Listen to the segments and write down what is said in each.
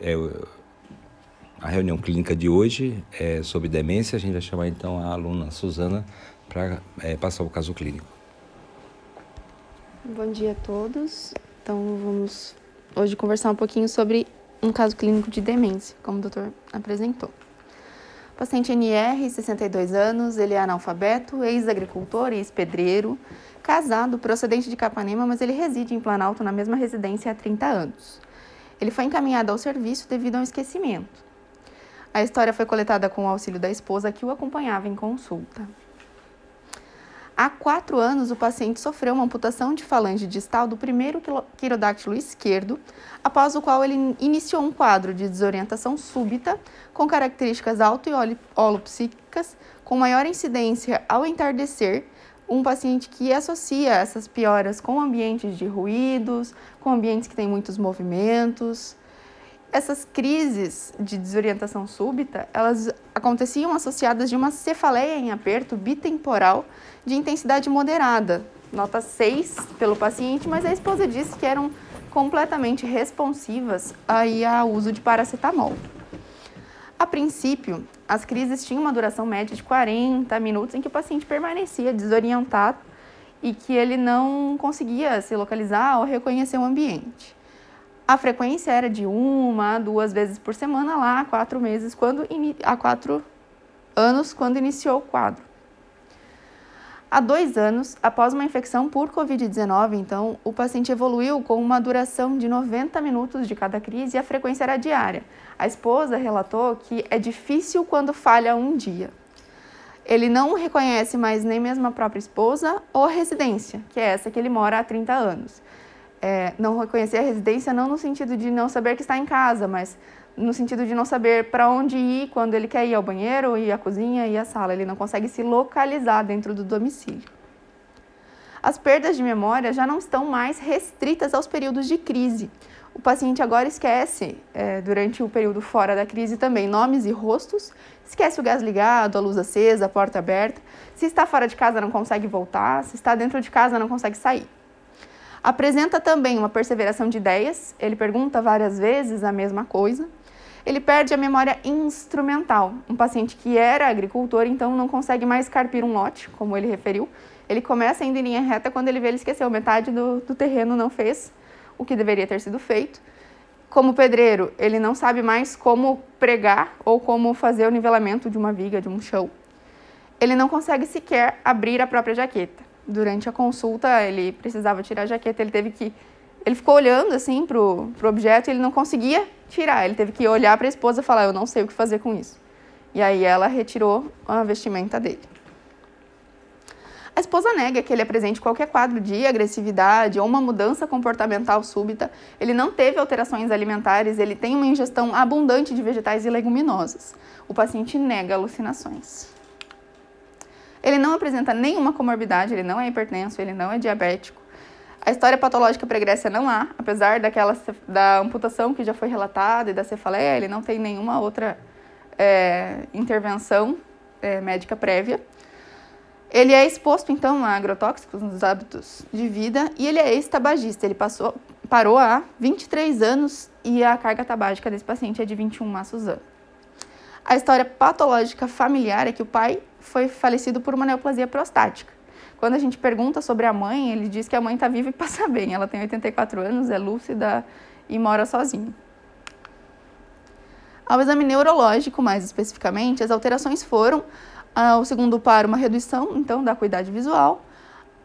é, a reunião clínica de hoje é sobre demência. A gente vai chamar então a aluna Suzana para é, passar o caso clínico. Bom dia a todos. Então vamos hoje conversar um pouquinho sobre um caso clínico de demência, como o doutor apresentou. Paciente NR, 62 anos, ele é analfabeto, ex-agricultor, ex-pedreiro, casado, procedente de Capanema, mas ele reside em Planalto na mesma residência há 30 anos. Ele foi encaminhado ao serviço devido a um esquecimento. A história foi coletada com o auxílio da esposa que o acompanhava em consulta. Há quatro anos, o paciente sofreu uma amputação de falange distal do primeiro quirodáctilo esquerdo, após o qual ele iniciou um quadro de desorientação súbita, com características auto- e holopsíquicas, com maior incidência ao entardecer, um paciente que associa essas pioras com ambientes de ruídos, com ambientes que têm muitos movimentos, essas crises de desorientação súbita, elas aconteciam associadas de uma cefaleia em aperto bitemporal de intensidade moderada, nota 6 pelo paciente, mas a esposa disse que eram completamente responsivas aí ao uso de paracetamol. A princípio, as crises tinham uma duração média de 40 minutos em que o paciente permanecia desorientado e que ele não conseguia se localizar ou reconhecer o ambiente. A frequência era de uma, duas vezes por semana lá há quatro meses, quando há quatro anos, quando iniciou o quadro. Há dois anos, após uma infecção por Covid-19, então, o paciente evoluiu com uma duração de 90 minutos de cada crise e a frequência era diária. A esposa relatou que é difícil quando falha um dia. Ele não reconhece mais nem mesmo a própria esposa ou a residência, que é essa que ele mora há 30 anos é, não reconhecer a residência não no sentido de não saber que está em casa, mas no sentido de não saber para onde ir quando ele quer ir ao banheiro, ir à cozinha, ir à sala. Ele não consegue se localizar dentro do domicílio. As perdas de memória já não estão mais restritas aos períodos de crise. O paciente agora esquece, é, durante o período fora da crise também, nomes e rostos, esquece o gás ligado, a luz acesa, a porta aberta. Se está fora de casa, não consegue voltar, se está dentro de casa, não consegue sair. Apresenta também uma perseveração de ideias, ele pergunta várias vezes a mesma coisa. Ele perde a memória instrumental. Um paciente que era agricultor, então não consegue mais carpir um lote, como ele referiu. Ele começa indo em linha reta quando ele vê ele esqueceu metade do, do terreno, não fez o que deveria ter sido feito. Como pedreiro, ele não sabe mais como pregar ou como fazer o nivelamento de uma viga, de um chão. Ele não consegue sequer abrir a própria jaqueta durante a consulta, ele precisava tirar a jaqueta, ele teve que. Ele ficou olhando assim pro, pro objeto e ele não conseguia tirar. Ele teve que olhar para a esposa e falar: Eu não sei o que fazer com isso. E aí ela retirou a vestimenta dele. A esposa nega que ele apresente qualquer quadro de agressividade ou uma mudança comportamental súbita. Ele não teve alterações alimentares, ele tem uma ingestão abundante de vegetais e leguminosas. O paciente nega alucinações. Ele não apresenta nenhuma comorbidade, ele não é hipertenso, ele não é diabético. A história patológica pregressa não há, apesar daquela da amputação que já foi relatada e da cefaleia, ele não tem nenhuma outra é, intervenção é, médica prévia. Ele é exposto, então, a agrotóxicos nos hábitos de vida e ele é ex-tabagista. Ele passou, parou há 23 anos e a carga tabágica desse paciente é de 21 maços ano. A história patológica familiar é que o pai foi falecido por uma neoplasia prostática. Quando a gente pergunta sobre a mãe, ele diz que a mãe está viva e passa bem. Ela tem 84 anos, é lúcida e mora sozinha. Ao exame neurológico, mais especificamente, as alterações foram, uh, o segundo par, uma redução, então, da acuidade visual.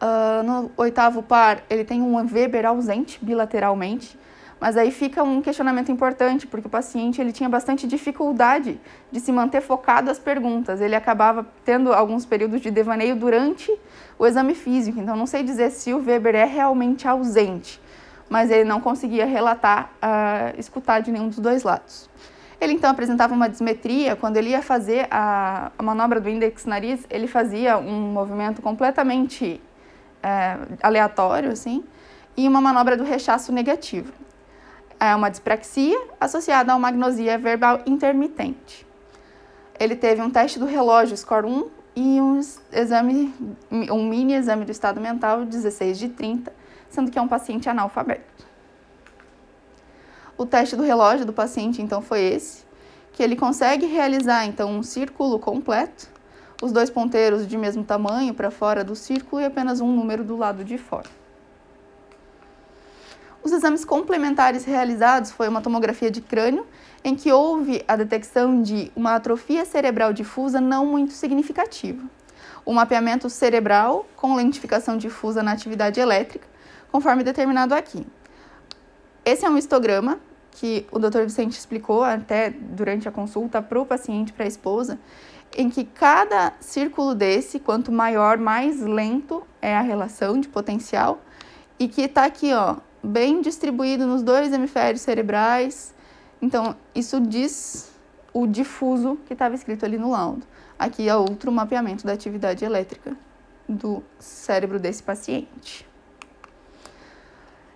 Uh, no oitavo par, ele tem um Weber ausente bilateralmente, mas aí fica um questionamento importante, porque o paciente ele tinha bastante dificuldade de se manter focado às perguntas. Ele acabava tendo alguns períodos de devaneio durante o exame físico. Então, não sei dizer se o Weber é realmente ausente, mas ele não conseguia relatar, uh, escutar de nenhum dos dois lados. Ele então apresentava uma dismetria, quando ele ia fazer a, a manobra do índex nariz, ele fazia um movimento completamente é, aleatório, assim, e uma manobra do rechaço negativo é uma dispraxia associada a uma agnosia verbal intermitente. Ele teve um teste do relógio score 1 e um exame, um mini exame do estado mental 16 de 30, sendo que é um paciente analfabeto. O teste do relógio do paciente, então, foi esse, que ele consegue realizar, então, um círculo completo, os dois ponteiros de mesmo tamanho para fora do círculo e apenas um número do lado de fora. Os exames complementares realizados foi uma tomografia de crânio, em que houve a detecção de uma atrofia cerebral difusa não muito significativa. O mapeamento cerebral com lentificação difusa na atividade elétrica, conforme determinado aqui. Esse é um histograma que o Dr. Vicente explicou até durante a consulta para o paciente, para a esposa, em que cada círculo desse, quanto maior, mais lento é a relação de potencial, e que está aqui, ó, bem distribuído nos dois hemisférios cerebrais. Então, isso diz o difuso que estava escrito ali no laudo. Aqui é outro mapeamento da atividade elétrica do cérebro desse paciente.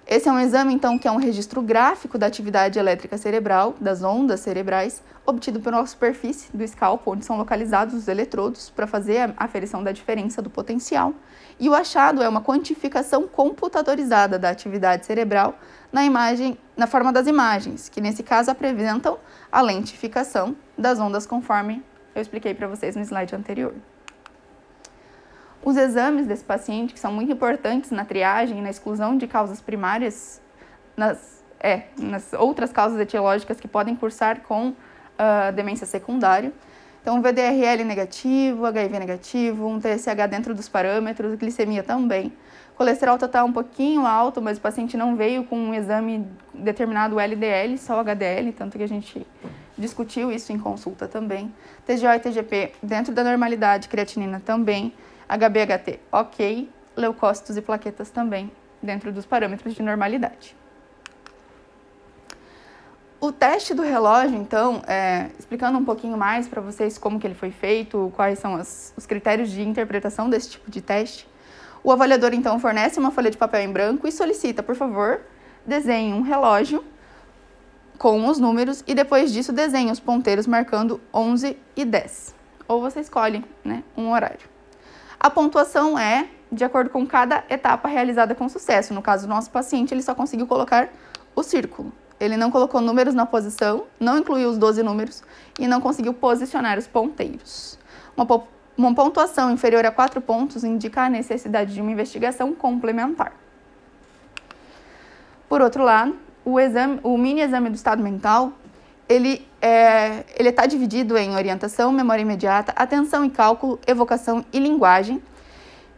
Esse é um exame, então, que é um registro gráfico da atividade elétrica cerebral, das ondas cerebrais, obtido pela superfície do escalpo, onde são localizados os eletrodos, para fazer a aferição da diferença do potencial. E o achado é uma quantificação computadorizada da atividade cerebral na imagem, na forma das imagens, que nesse caso apresentam a lentificação das ondas conforme eu expliquei para vocês no slide anterior. Os exames desse paciente, que são muito importantes na triagem e na exclusão de causas primárias, nas, é, nas outras causas etiológicas que podem cursar com uh, demência secundária. Então, VDRL negativo, HIV negativo, um TSH dentro dos parâmetros, glicemia também. Colesterol total um pouquinho alto, mas o paciente não veio com um exame determinado LDL, só HDL, tanto que a gente discutiu isso em consulta também. TGO e TGP dentro da normalidade, creatinina também. HBHT, ok. Leucócitos e plaquetas também, dentro dos parâmetros de normalidade. O teste do relógio, então, é, explicando um pouquinho mais para vocês como que ele foi feito, quais são as, os critérios de interpretação desse tipo de teste. O avaliador, então, fornece uma folha de papel em branco e solicita, por favor, desenhe um relógio com os números e depois disso desenhe os ponteiros marcando 11 e 10. Ou você escolhe né, um horário. A pontuação é de acordo com cada etapa realizada com sucesso. No caso do nosso paciente, ele só conseguiu colocar o círculo. Ele não colocou números na posição, não incluiu os 12 números e não conseguiu posicionar os ponteiros. Uma, uma pontuação inferior a 4 pontos indica a necessidade de uma investigação complementar. Por outro lado, o, exame, o mini exame do estado mental ele é, ele está dividido em orientação, memória imediata, atenção e cálculo, evocação e linguagem,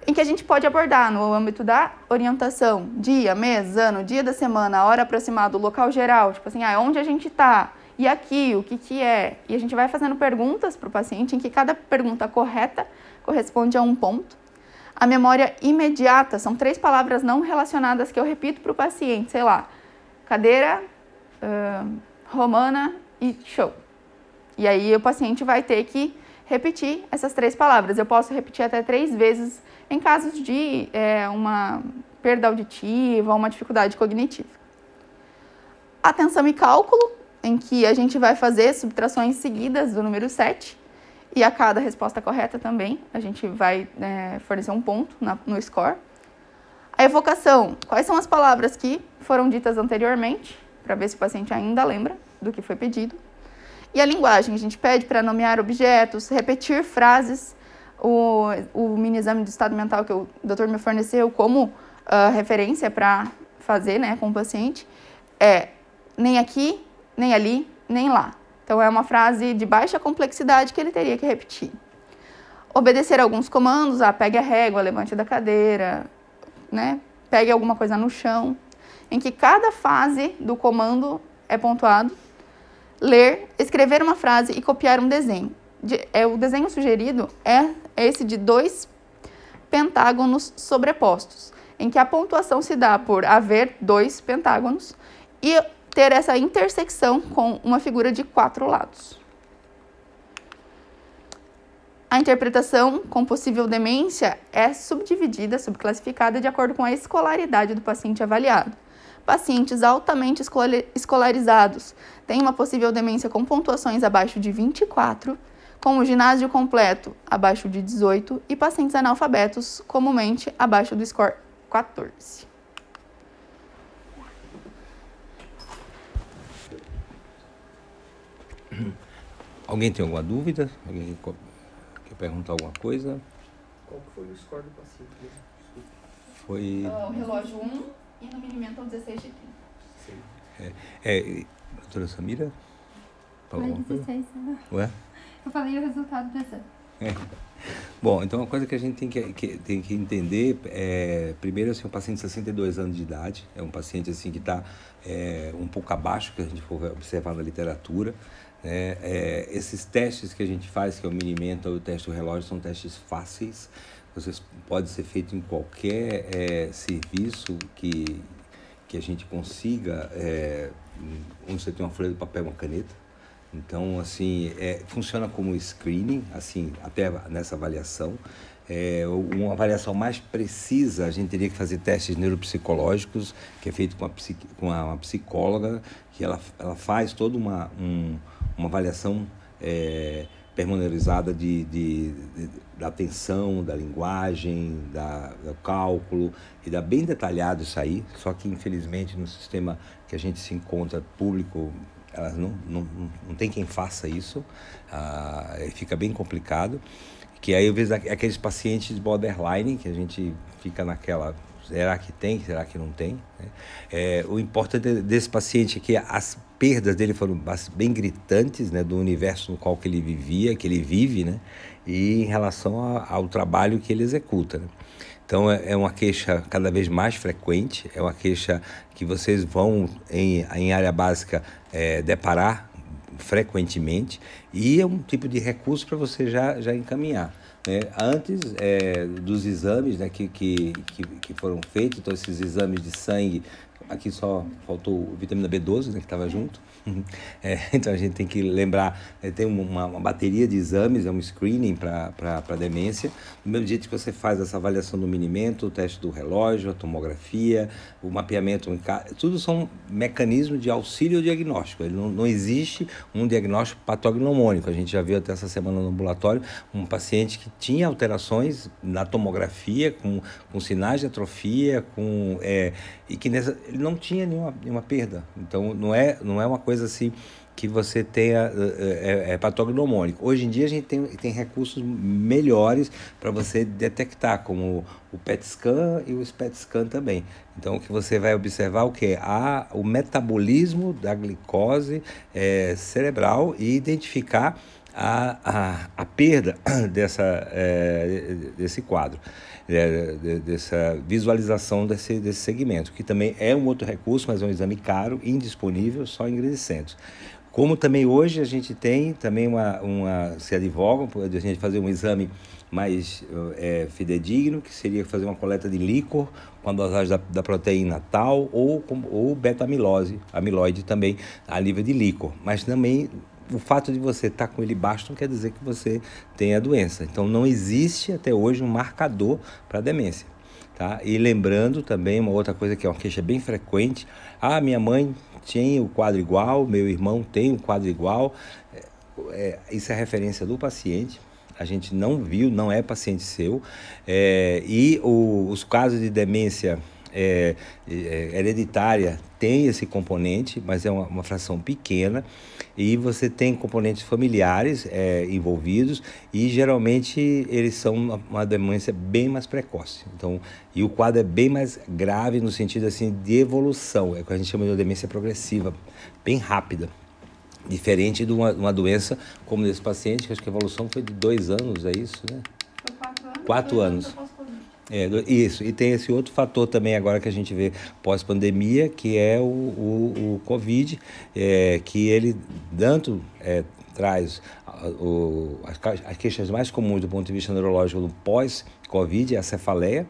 em que a gente pode abordar no âmbito da orientação, dia, mês, ano, dia da semana, hora aproximada, local geral, tipo assim, ah, onde a gente está, e aqui, o que que é, e a gente vai fazendo perguntas para o paciente, em que cada pergunta correta corresponde a um ponto. A memória imediata são três palavras não relacionadas que eu repito para o paciente, sei lá, cadeira, uh, romana e show. E aí o paciente vai ter que repetir essas três palavras. Eu posso repetir até três vezes em casos de é, uma perda auditiva uma dificuldade cognitiva. Atenção e cálculo, em que a gente vai fazer subtrações seguidas do número 7 e a cada resposta correta também a gente vai é, fornecer um ponto na, no score. A evocação, quais são as palavras que foram ditas anteriormente, para ver se o paciente ainda lembra do que foi pedido. E a linguagem, a gente pede para nomear objetos, repetir frases. O, o mini exame do estado mental que o doutor me forneceu como uh, referência para fazer né, com o paciente é nem aqui, nem ali, nem lá. Então é uma frase de baixa complexidade que ele teria que repetir. Obedecer alguns comandos, ah, pegue a régua, levante da cadeira, né? Pegue alguma coisa no chão, em que cada fase do comando é pontuado, ler, escrever uma frase e copiar um desenho. De, é, o desenho sugerido é esse de dois pentágonos sobrepostos, em que a pontuação se dá por haver dois pentágonos e ter essa intersecção com uma figura de quatro lados. A interpretação com possível demência é subdividida, subclassificada de acordo com a escolaridade do paciente avaliado pacientes altamente escolarizados têm uma possível demência com pontuações abaixo de 24, com o ginásio completo abaixo de 18 e pacientes analfabetos comumente abaixo do score 14. Alguém tem alguma dúvida? Alguém quer perguntar alguma coisa? Qual foi o score do paciente Foi. Uh, o relógio 1 e no minimento 16 de 30. É, é, doutora Samira? Falou alguma coisa? 16, né? Ué? Eu falei o resultado do exame. É. Bom, então uma coisa que a gente tem que, que tem que entender é, primeiro, assim, um paciente de 62 anos de idade, é um paciente assim que está é, um pouco abaixo que a gente for observar na literatura. Né? É, esses testes que a gente faz, que é o minimento ou o teste do relógio, são testes fáceis. Vocês pode ser feito em qualquer é, serviço que que a gente consiga é, onde você tem uma folha de papel, uma caneta então, assim, é, funciona como screening, assim, até nessa avaliação. É, uma avaliação mais precisa, a gente teria que fazer testes neuropsicológicos, que é feito com, a, com a, uma psicóloga, que ela, ela faz toda uma, um, uma avaliação é, permenorizada de, de, de, da atenção, da linguagem, da, do cálculo, e dá bem detalhado isso aí, só que infelizmente no sistema que a gente se encontra público elas não, não, não tem quem faça isso, ah, fica bem complicado. Que aí eu vejo aqueles pacientes borderline, que a gente fica naquela, será que tem, será que não tem? Né? É, o importante desse paciente é que as perdas dele foram bem gritantes, né, do universo no qual que ele vivia, que ele vive, né, e em relação ao trabalho que ele executa. Né? Então é, é uma queixa cada vez mais frequente, é uma queixa que vocês vão em, em área básica é, deparar frequentemente e é um tipo de recurso para você já, já encaminhar. Né? Antes é, dos exames né, que, que, que foram feitos, então esses exames de sangue, aqui só faltou vitamina B12 né, que estava junto, É, então a gente tem que lembrar, é, tem uma, uma, bateria de exames, é um screening para demência. Do mesmo jeito que você faz essa avaliação do minimento, o teste do relógio, a tomografia, o mapeamento, tudo são mecanismos de auxílio diagnóstico. Ele não, não existe um diagnóstico patognomônico. A gente já viu até essa semana no ambulatório um paciente que tinha alterações na tomografia, com, com sinais de atrofia, com, é, e que nessa, ele não tinha nenhuma, nenhuma perda. Então não é, não é uma coisa assim que você tenha é, é, é patognomônico. Hoje em dia a gente tem, tem recursos melhores para você detectar, como o PET scan e o SPET scan também. Então o que você vai observar o que a o metabolismo da glicose é, cerebral e identificar a, a, a perda dessa, é, desse quadro é, dessa visualização desse, desse segmento, que também é um outro recurso, mas é um exame caro, indisponível, só em grandes centros. Como também hoje a gente tem também uma, uma se advogam a gente fazer um exame mais é, fidedigno, que seria fazer uma coleta de líquor com a dosagem da, da proteína tal ou, ou beta-amilose, amiloide também a nível de líquor. Mas também o fato de você estar tá com ele baixo não quer dizer que você tem a doença. Então não existe até hoje um marcador para demência. Tá? E lembrando também uma outra coisa que é uma queixa bem frequente: ah, minha mãe tinha o quadro igual, meu irmão tem o quadro igual. É, é, isso é referência do paciente. A gente não viu, não é paciente seu. É, e o, os casos de demência é, é, hereditária tem esse componente, mas é uma, uma, fração pequena. E você tem componentes familiares é, envolvidos e geralmente eles são uma, uma, demência bem mais precoce. Então, e o quadro é bem mais grave no sentido assim de evolução, é o que a gente chama de demência progressiva, bem rápida. Diferente de uma, uma doença como desse paciente, que acho que a evolução foi de dois anos, é isso, né? Foi quatro anos. Quatro anos. É, isso, e tem esse outro fator também agora que a gente vê pós-pandemia, que é o, o, o Covid, é, que ele tanto é, traz o, as, as queixas mais comuns do ponto de vista neurológico do pós-Covid, a cefaleia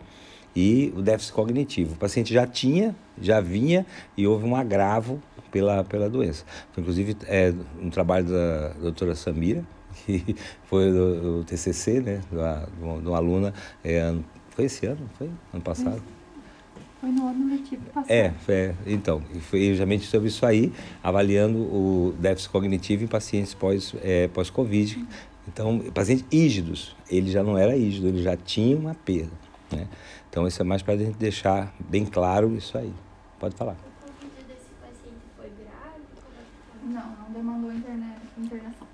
e o déficit cognitivo. O paciente já tinha, já vinha e houve um agravo pela, pela doença. Foi, inclusive, é, um trabalho da doutora Samira, que foi do, do TCC, né, de uma, de uma aluna é, foi esse ano, foi? Ano passado? Foi no ano letivo passado. É, foi, então, foi justamente sobre isso aí, avaliando o déficit cognitivo em pacientes pós-Covid. É, pós -COVID. então, pacientes ígidos, ele já não era ígido, ele já tinha uma perda. Né? Então, isso é mais para a gente deixar bem claro isso aí. Pode falar. O Covid desse paciente foi grave? Não, não demandou interna internação.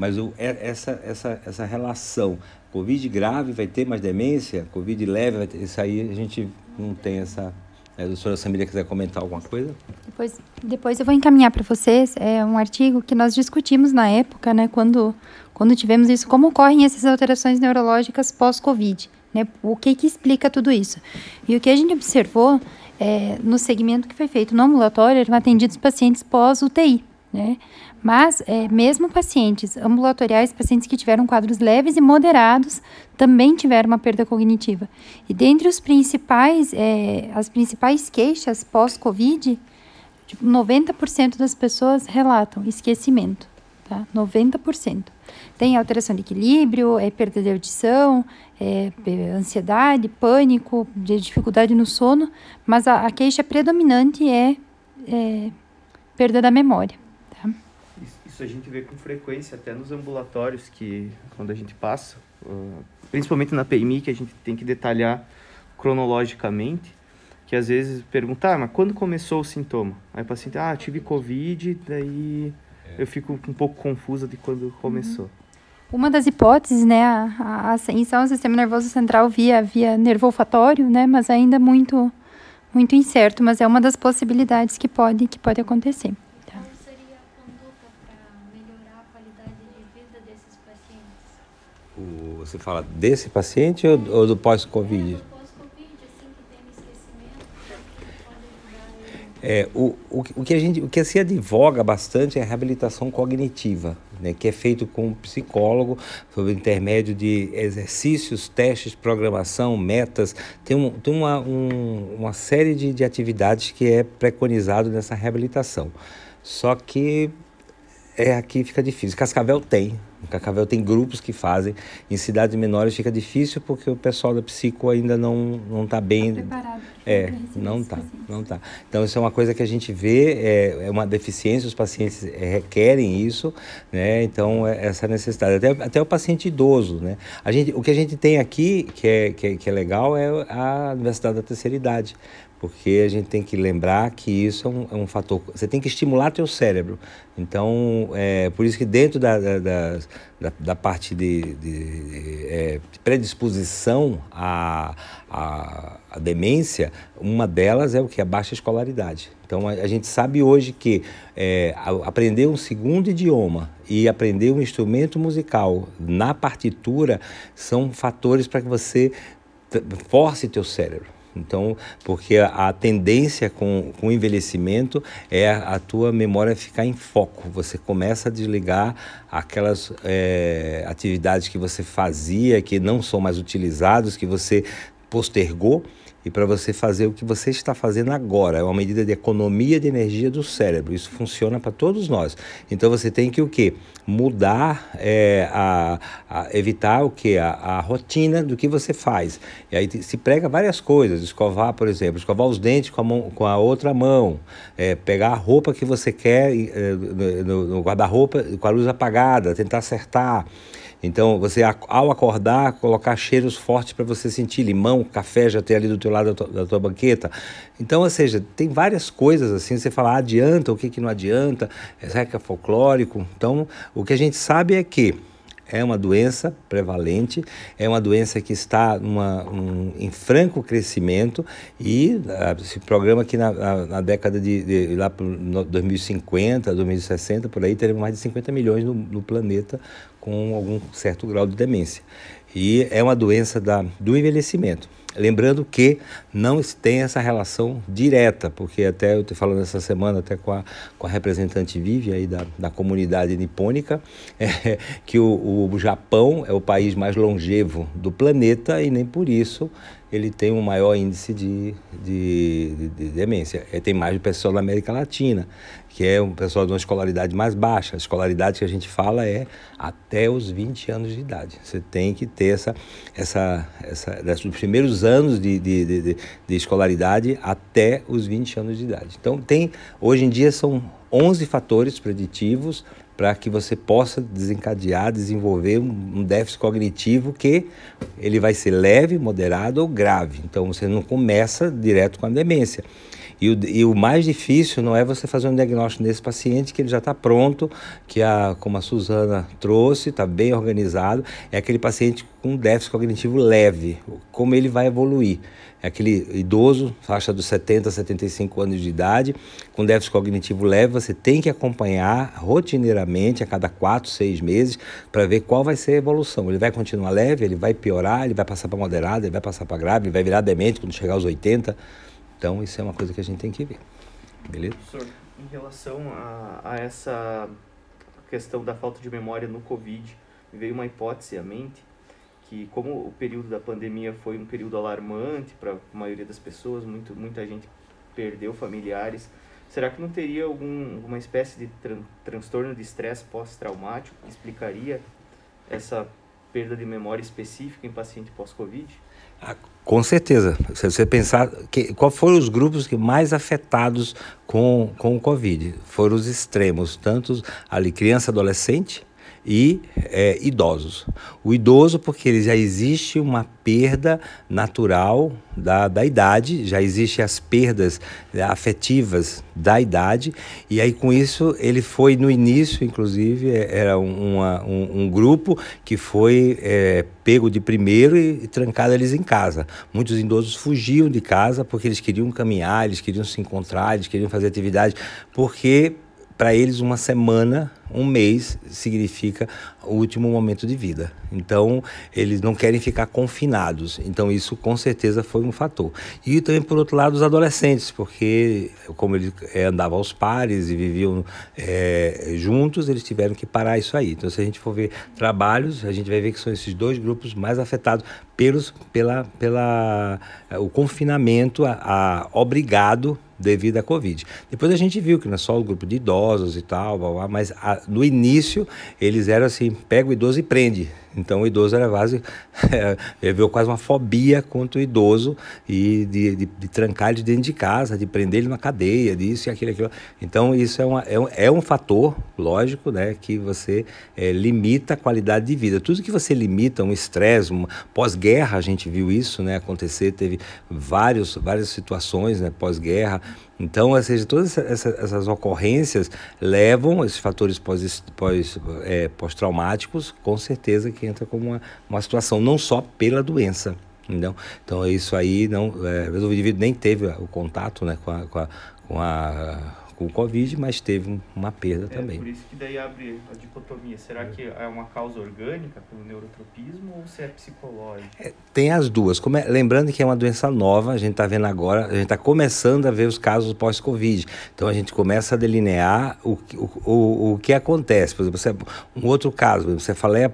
Mas o, essa, essa, essa relação, Covid grave vai ter mais demência, Covid leve vai ter, isso aí a gente não tem essa... A doutora Samira quiser comentar alguma coisa? Depois, depois eu vou encaminhar para vocês é um artigo que nós discutimos na época, né, quando, quando tivemos isso, como ocorrem essas alterações neurológicas pós-Covid, né, o que que explica tudo isso. E o que a gente observou é, no segmento que foi feito no ambulatório eram atendidos pacientes pós-UTI, né, mas, é, mesmo pacientes ambulatoriais, pacientes que tiveram quadros leves e moderados, também tiveram uma perda cognitiva. E dentre os principais, é, as principais queixas pós-Covid, tipo, 90% das pessoas relatam esquecimento, tá? 90%. Tem alteração de equilíbrio, é perda de audição, é, ansiedade, pânico, dificuldade no sono, mas a, a queixa predominante é, é perda da memória isso a gente vê com frequência até nos ambulatórios que quando a gente passa, uh, principalmente na PMI que a gente tem que detalhar cronologicamente, que às vezes perguntar, ah, mas quando começou o sintoma? Aí o paciente, ah, tive covid, daí eu fico um pouco confusa de quando começou. Uhum. Uma das hipóteses, né, a, a ascensão ao sistema nervoso central via via nervo olfatório, né, mas ainda muito muito incerto, mas é uma das possibilidades que pode que pode acontecer. Você fala desse paciente ou, ou do pós-Covid? É, o, o, o, que a gente, o que se advoga bastante é a reabilitação cognitiva, né, que é feito com um psicólogo, sob intermédio de exercícios, testes, programação, metas. Tem, um, tem uma, um, uma série de, de atividades que é preconizado nessa reabilitação. Só que é aqui fica difícil. Cascavel tem, em Cascavel tem grupos que fazem. Em cidades menores fica difícil porque o pessoal da psico ainda não não está bem. Tá preparado. É, não está, não tá. Então isso é uma coisa que a gente vê é, é uma deficiência. Os pacientes é, requerem isso, né? Então é essa necessidade. Até, até o paciente idoso, né? A gente, o que a gente tem aqui que é que é, que é legal é a Universidade da Terceira Idade porque a gente tem que lembrar que isso é um, é um fator. Você tem que estimular teu cérebro. Então, é por isso que dentro da, da, da, da parte de, de é, predisposição à, à, à, demência, uma delas é o que? A baixa escolaridade. Então, a, a gente sabe hoje que é, aprender um segundo idioma e aprender um instrumento musical na partitura são fatores para que você force teu cérebro. Então, porque a, tendência com, com o envelhecimento é a, tua memória ficar em foco. Você começa a desligar aquelas é, atividades que você fazia, que não são mais utilizadas, que você postergou e para você fazer o que você está fazendo agora. É uma medida de economia de energia do cérebro. Isso funciona para todos nós. Então você tem que o quê? Mudar, é, a, a, evitar o quê? A, a, rotina do que você faz. E aí se prega várias coisas. Escovar, por exemplo, escovar os dentes com a, mão, com a outra mão. É, pegar a roupa que você quer é, no, no guarda-roupa com a luz apagada, tentar acertar. Então, você ao acordar, colocar cheiros fortes para você sentir limão, café já ter ali do teu lado da tua, banqueta. Então, ou seja, tem várias coisas assim, você fala, adianta, o que que não adianta, será que é folclórico? Então, o que a gente sabe é que é uma doença prevalente, é uma doença que está numa, um, em franco crescimento e uh, se programa que na, na, na década de, de lá para 2050, 2060, por aí teremos mais de 50 milhões no, no planeta com algum certo grau de demência. E é uma doença da, do envelhecimento. Lembrando que não tem essa relação direta, porque até eu estou falando essa semana até com a, com a representante Vivi aí da, da comunidade nipônica, é, que o, o Japão é o país mais longevo do planeta e nem por isso ele tem um maior índice de, de, de, de demência. Ele tem mais pessoal da América Latina, que é um pessoal de uma escolaridade mais baixa. A escolaridade que a gente fala é até os 20 anos de idade. Você tem que ter essa, essa, essa dos primeiros anos de, de, de, de escolaridade até os 20 anos de idade. Então, tem, hoje em dia são 11 fatores preditivos para que você possa desencadear, desenvolver um, déficit cognitivo que ele vai ser leve, moderado ou grave. Então você não começa direto com a demência. E o, e o mais difícil não é você fazer um diagnóstico nesse paciente que ele já está pronto, que a, como a Suzana trouxe, está bem organizado, é aquele paciente com déficit cognitivo leve, como ele vai evoluir. É aquele idoso, faixa dos 70 75 anos de idade, com déficit cognitivo leve, você tem que acompanhar rotineiramente a cada 4, 6 meses para ver qual vai ser a evolução. Ele vai continuar leve, ele vai piorar, ele vai passar para moderado, ele vai passar para grave, ele vai virar demente quando chegar aos 80. Então, isso é uma coisa que a gente tem que ver. Beleza? Professor, em relação a, a essa questão da falta de memória no Covid, veio uma hipótese à mente que como o período da pandemia foi um período alarmante para a maioria das pessoas, muito, muita gente perdeu familiares, será que não teria algum, alguma espécie de tran transtorno de estresse pós-traumático que explicaria essa perda de memória específica em paciente pós-Covid? Ah, com certeza. Se você pensar, que, qual foram os grupos que mais afetados com, com o Covid? Foram os extremos, tanto ali criança, adolescente, e é, idosos. O idoso, porque já existe uma perda natural da, da idade, já existem as perdas afetivas da idade, e aí com isso ele foi no início, inclusive, é, era uma, um, um, grupo que foi é, pego de primeiro e, e trancado eles em casa. Muitos idosos fugiam de casa porque eles queriam caminhar, eles queriam se encontrar, eles queriam fazer atividade, porque para eles uma semana, um mês significa o último momento de vida. Então, eles não querem ficar confinados. Então, isso com certeza foi um fator. E também, por outro lado, os adolescentes, porque como eles é, andavam aos pares e viviam é, juntos, eles tiveram que parar isso aí. Então, se a gente for ver trabalhos, a gente vai ver que são esses dois grupos mais afetados pelos, pela, pela, o confinamento a, a obrigado devido à Covid. Depois a gente viu que não é só o grupo de idosos e tal, blá, blá, mas a, no início eles eram assim, pega o idoso e prende. Então o idoso era quase, é, viu quase uma fobia contra o idoso e de, de, de, trancar ele dentro de casa, de prender ele numa cadeia, disso e aquilo, aquilo. Então isso é, uma, é, um, é um fator, lógico, né, que você é, limita a qualidade de vida. Tudo que você limita, um estresse, pós-guerra a gente viu isso né, acontecer, teve vários, várias situações né, pós-guerra, então, ou seja, todas essas, essas ocorrências levam esses fatores pós-traumáticos, pós, é, pós com certeza que entra como uma, uma situação, não só pela doença. Entendeu? Então, isso aí, não, é, o indivíduo nem teve o contato né, com, a, com, a, com a com o Covid, mas teve uma perda é, também. Por isso que daí abre a dicotomia. Será que é uma causa orgânica pelo neurotropismo ou se é psicológico? É, tem as duas. Lembrando que é uma doença nova, a gente está vendo agora, a gente está começando a ver os casos pós-Covid. Então a gente começa a delinear o, o, o, o que acontece. Por exemplo, você, um outro caso, você fala é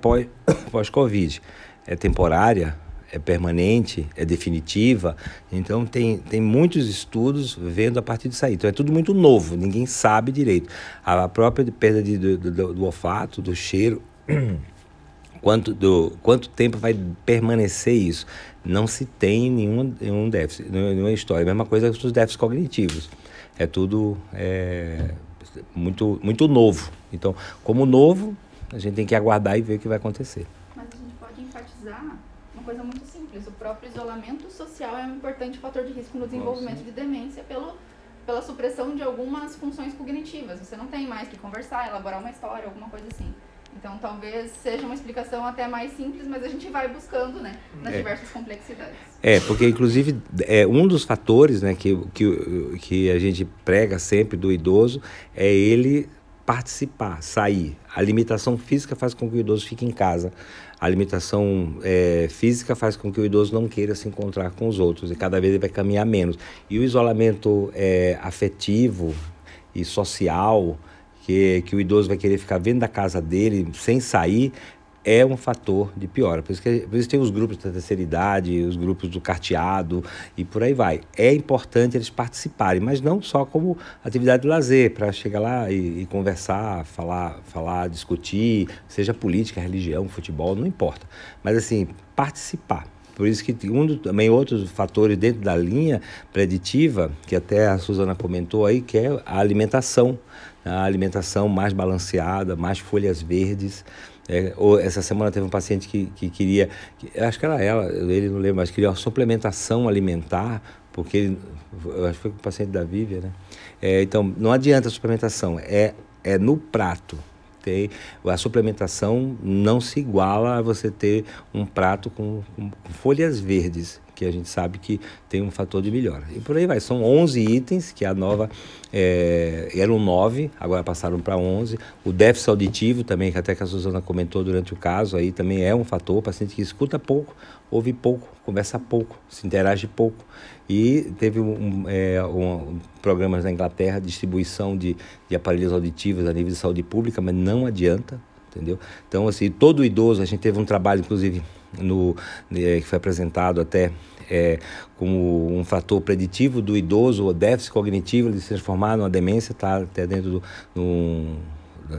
pós-Covid. é temporária, é permanente, é definitiva. Então tem, tem muitos estudos vendo a partir disso aí. Então é tudo muito novo, ninguém sabe direito. A própria perda de, do, do, do olfato, do cheiro, quanto, do, quanto tempo vai permanecer isso? Não se tem nenhum, nenhum déficit, nenhuma história. A mesma coisa com os déficits cognitivos. É tudo é, muito, muito novo. Então, como novo, a gente tem que aguardar e ver o que vai acontecer coisa muito simples. O próprio isolamento social é um importante fator de risco no desenvolvimento Nossa. de demência pelo, pela supressão de algumas funções cognitivas. Você não tem mais que conversar, elaborar uma história, alguma coisa assim. Então, talvez seja uma explicação até mais simples, mas a gente vai buscando, né, nas é. diversas complexidades. É, porque, inclusive, é, um dos fatores né, que, que, que a gente prega sempre do idoso é ele participar, sair. A limitação física faz com que o idoso fique em casa a limitação é, física faz com que o idoso não queira se encontrar com os outros e cada vez ele vai caminhar menos. E o isolamento é, afetivo e social, que, que o idoso vai querer ficar dentro da casa dele sem sair, é um fator de piora. Por isso, que, por isso tem os grupos da terceira idade, os grupos do carteado e por aí vai. É importante eles participarem, mas não só como atividade de lazer, para chegar lá e, e, conversar, falar, falar, discutir, seja política, religião, futebol, não importa. Mas assim, participar. Por isso que um do, também outros fatores dentro da linha preditiva, que até a Suzana comentou aí, que é a alimentação. A alimentação mais balanceada, mais folhas verdes. É, ou essa semana teve um paciente que, que queria, que, acho que era ela, ele não lembro, mas queria uma suplementação alimentar porque ele, eu acho que foi com o paciente da Vívia, né? É, então, não adianta a suplementação, é, é no prato. Tem, a suplementação não se iguala a você ter um prato com, com folhas verdes que a gente sabe que tem um fator de melhora. E por aí vai. São 11 itens que a nova é, eram 9, agora passaram para 11. O déficit auditivo também, que até que a Suzana comentou durante o caso, aí também é um fator. O paciente que escuta pouco, ouve pouco, conversa pouco, se interage pouco. E teve um, é, um, programas na Inglaterra, distribuição de, de aparelhos auditivos a nível de saúde pública, mas não adianta, entendeu? Então, assim, todo idoso, a gente teve um trabalho, inclusive, no, é, que foi apresentado até é, como um fator preditivo do idoso, o déficit cognitivo, de se transformar numa demência, está até dentro do,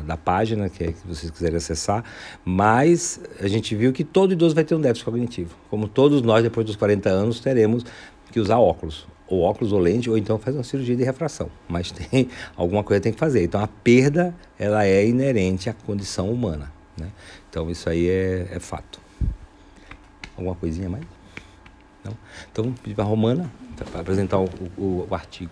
da página que, é, que vocês quiserem acessar, mas a gente viu que todo idoso vai ter um déficit cognitivo, como todos nós depois dos 40 anos teremos que usar óculos, ou óculos ou lente, ou então fazer uma cirurgia de refração, mas tem alguma coisa tem que fazer. Então a perda ela é inerente à condição humana, né? Então isso aí é, é fato. Alguma coisinha mais? Não? Então, pedir para a Romana para apresentar o, o, o artigo.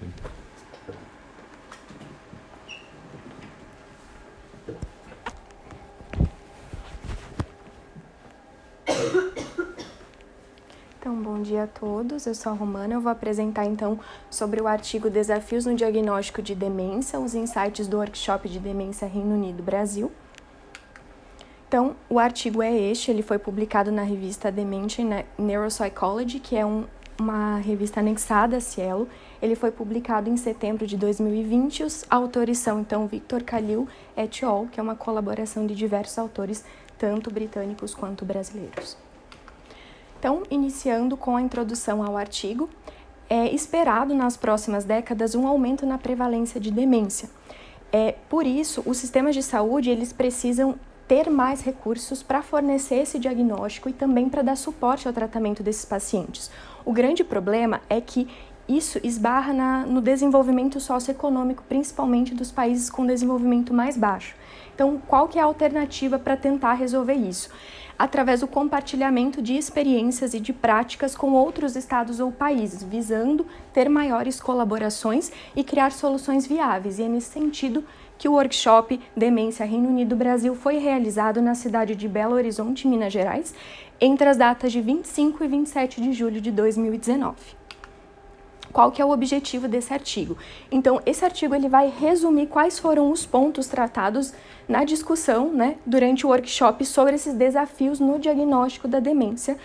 Então, bom dia a todos. Eu sou a Romana. Eu vou apresentar então sobre o artigo Desafios no Diagnóstico de Demência, os insights do workshop de Demência Reino Unido Brasil. Então, o artigo é este, ele foi publicado na revista Dementia Neuropsychology, que é um, uma revista anexada a Cielo. Ele foi publicado em setembro de 2020. Os autores são, então, Victor Khalil et al., que é uma colaboração de diversos autores, tanto britânicos quanto brasileiros. Então, iniciando com a introdução ao artigo, é esperado nas próximas décadas um aumento na prevalência de demência. É, por isso, os sistemas de saúde eles precisam ter mais recursos para fornecer esse diagnóstico e também para dar suporte ao tratamento desses pacientes. O grande problema é que isso esbarra na, no desenvolvimento socioeconômico, principalmente dos países com desenvolvimento mais baixo. Então, qual que é a alternativa para tentar resolver isso? Através do compartilhamento de experiências e de práticas com outros estados ou países, visando ter maiores colaborações e criar soluções viáveis. E é nesse sentido que o workshop Demência Reino Unido Brasil foi realizado na cidade de Belo Horizonte, Minas Gerais, entre as datas de 25 e 27 de julho de 2019. Qual que é o objetivo desse artigo? Então, esse artigo ele vai resumir quais foram os pontos tratados na discussão, né, durante o workshop sobre esses desafios no diagnóstico da demência,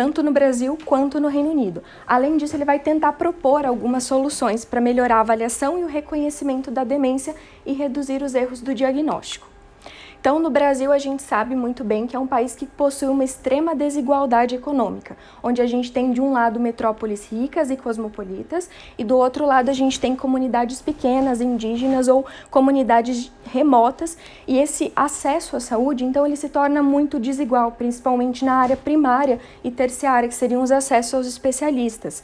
tanto no Brasil quanto no Reino Unido. Além disso, ele vai tentar propor algumas soluções para melhorar a avaliação e o reconhecimento da demência e reduzir os erros do diagnóstico. Então, no Brasil, a gente sabe muito bem que é um país que possui uma extrema desigualdade econômica, onde a gente tem, de um lado, metrópoles ricas e cosmopolitas, e do outro lado, a gente tem comunidades pequenas, indígenas ou comunidades remotas, e esse acesso à saúde, então, ele se torna muito desigual, principalmente na área primária e terciária, que seriam os acessos aos especialistas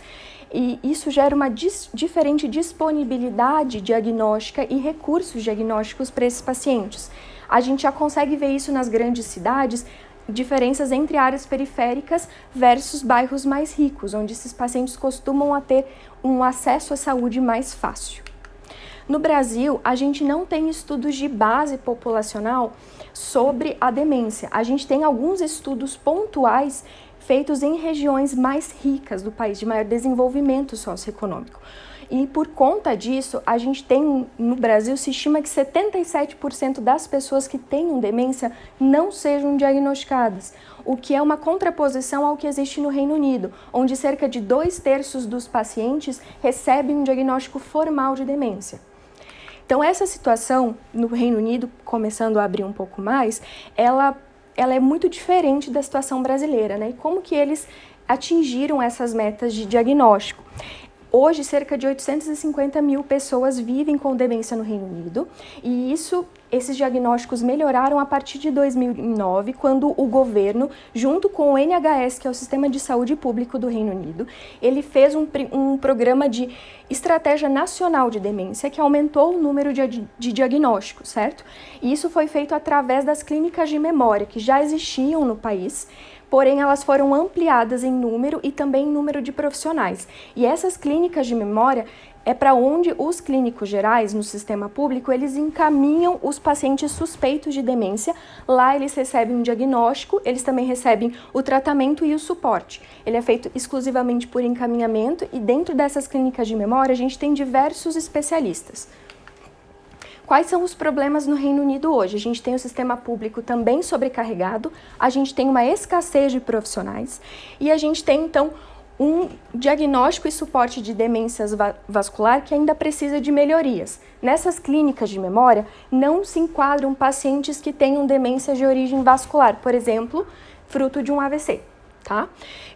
e isso gera uma dis diferente disponibilidade diagnóstica e recursos diagnósticos para esses pacientes. A gente já consegue ver isso nas grandes cidades, diferenças entre áreas periféricas versus bairros mais ricos, onde esses pacientes costumam a ter um acesso à saúde mais fácil. No Brasil, a gente não tem estudos de base populacional sobre a demência. A gente tem alguns estudos pontuais feitos em regiões mais ricas do país, de maior desenvolvimento socioeconômico. E por conta disso, a gente tem no Brasil se estima que 77% das pessoas que têm demência não sejam diagnosticadas, o que é uma contraposição ao que existe no Reino Unido, onde cerca de dois terços dos pacientes recebem um diagnóstico formal de demência. Então, essa situação no Reino Unido, começando a abrir um pouco mais, ela, ela é muito diferente da situação brasileira, né? E como que eles atingiram essas metas de diagnóstico? Hoje, cerca de 850 mil pessoas vivem com demência no Reino Unido, e isso, esses diagnósticos melhoraram a partir de 2009, quando o governo, junto com o NHS, que é o Sistema de Saúde Público do Reino Unido, ele fez um, um programa de estratégia nacional de demência que aumentou o número de, de diagnósticos, certo? E isso foi feito através das clínicas de memória que já existiam no país porém elas foram ampliadas em número e também em número de profissionais. E essas clínicas de memória é para onde os clínicos gerais no sistema público eles encaminham os pacientes suspeitos de demência. Lá eles recebem um diagnóstico, eles também recebem o tratamento e o suporte. Ele é feito exclusivamente por encaminhamento e dentro dessas clínicas de memória a gente tem diversos especialistas. Quais são os problemas no Reino Unido hoje? A gente tem o sistema público também sobrecarregado, a gente tem uma escassez de profissionais e a gente tem então um diagnóstico e suporte de demências vascular que ainda precisa de melhorias. Nessas clínicas de memória não se enquadram pacientes que tenham demência de origem vascular, por exemplo, fruto de um AVC, tá?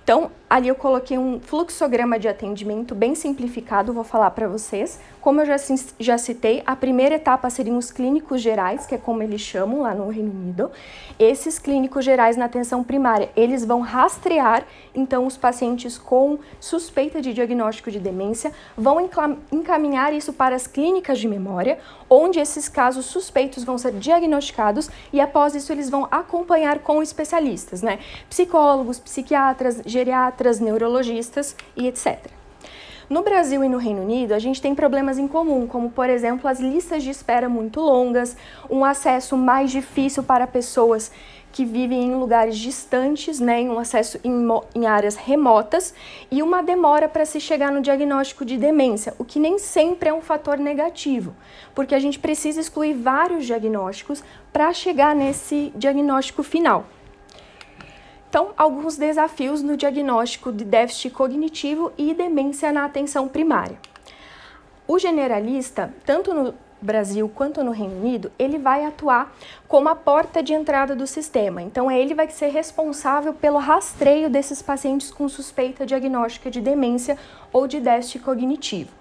Então, ali eu coloquei um fluxograma de atendimento bem simplificado, vou falar para vocês. Como eu já, já citei, a primeira etapa seriam os clínicos gerais, que é como eles chamam lá no Reino Unido. Esses clínicos gerais na atenção primária, eles vão rastrear, então, os pacientes com suspeita de diagnóstico de demência, vão encaminhar isso para as clínicas de memória, onde esses casos suspeitos vão ser diagnosticados e após isso eles vão acompanhar com especialistas, né? Psicólogos, psiquiatras, geriatras, neurologistas e etc. No Brasil e no Reino Unido, a gente tem problemas em comum, como por exemplo as listas de espera muito longas, um acesso mais difícil para pessoas que vivem em lugares distantes, né, em um acesso em, em áreas remotas e uma demora para se chegar no diagnóstico de demência, o que nem sempre é um fator negativo, porque a gente precisa excluir vários diagnósticos para chegar nesse diagnóstico final. Então, alguns desafios no diagnóstico de déficit cognitivo e demência na atenção primária. O generalista, tanto no Brasil quanto no Reino Unido, ele vai atuar como a porta de entrada do sistema. Então, ele vai ser responsável pelo rastreio desses pacientes com suspeita diagnóstica de demência ou de déficit cognitivo.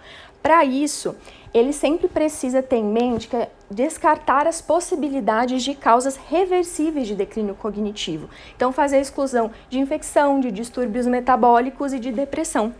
Para isso, ele sempre precisa ter em mente que é descartar as possibilidades de causas reversíveis de declínio cognitivo. Então, fazer a exclusão de infecção, de distúrbios metabólicos e de depressão,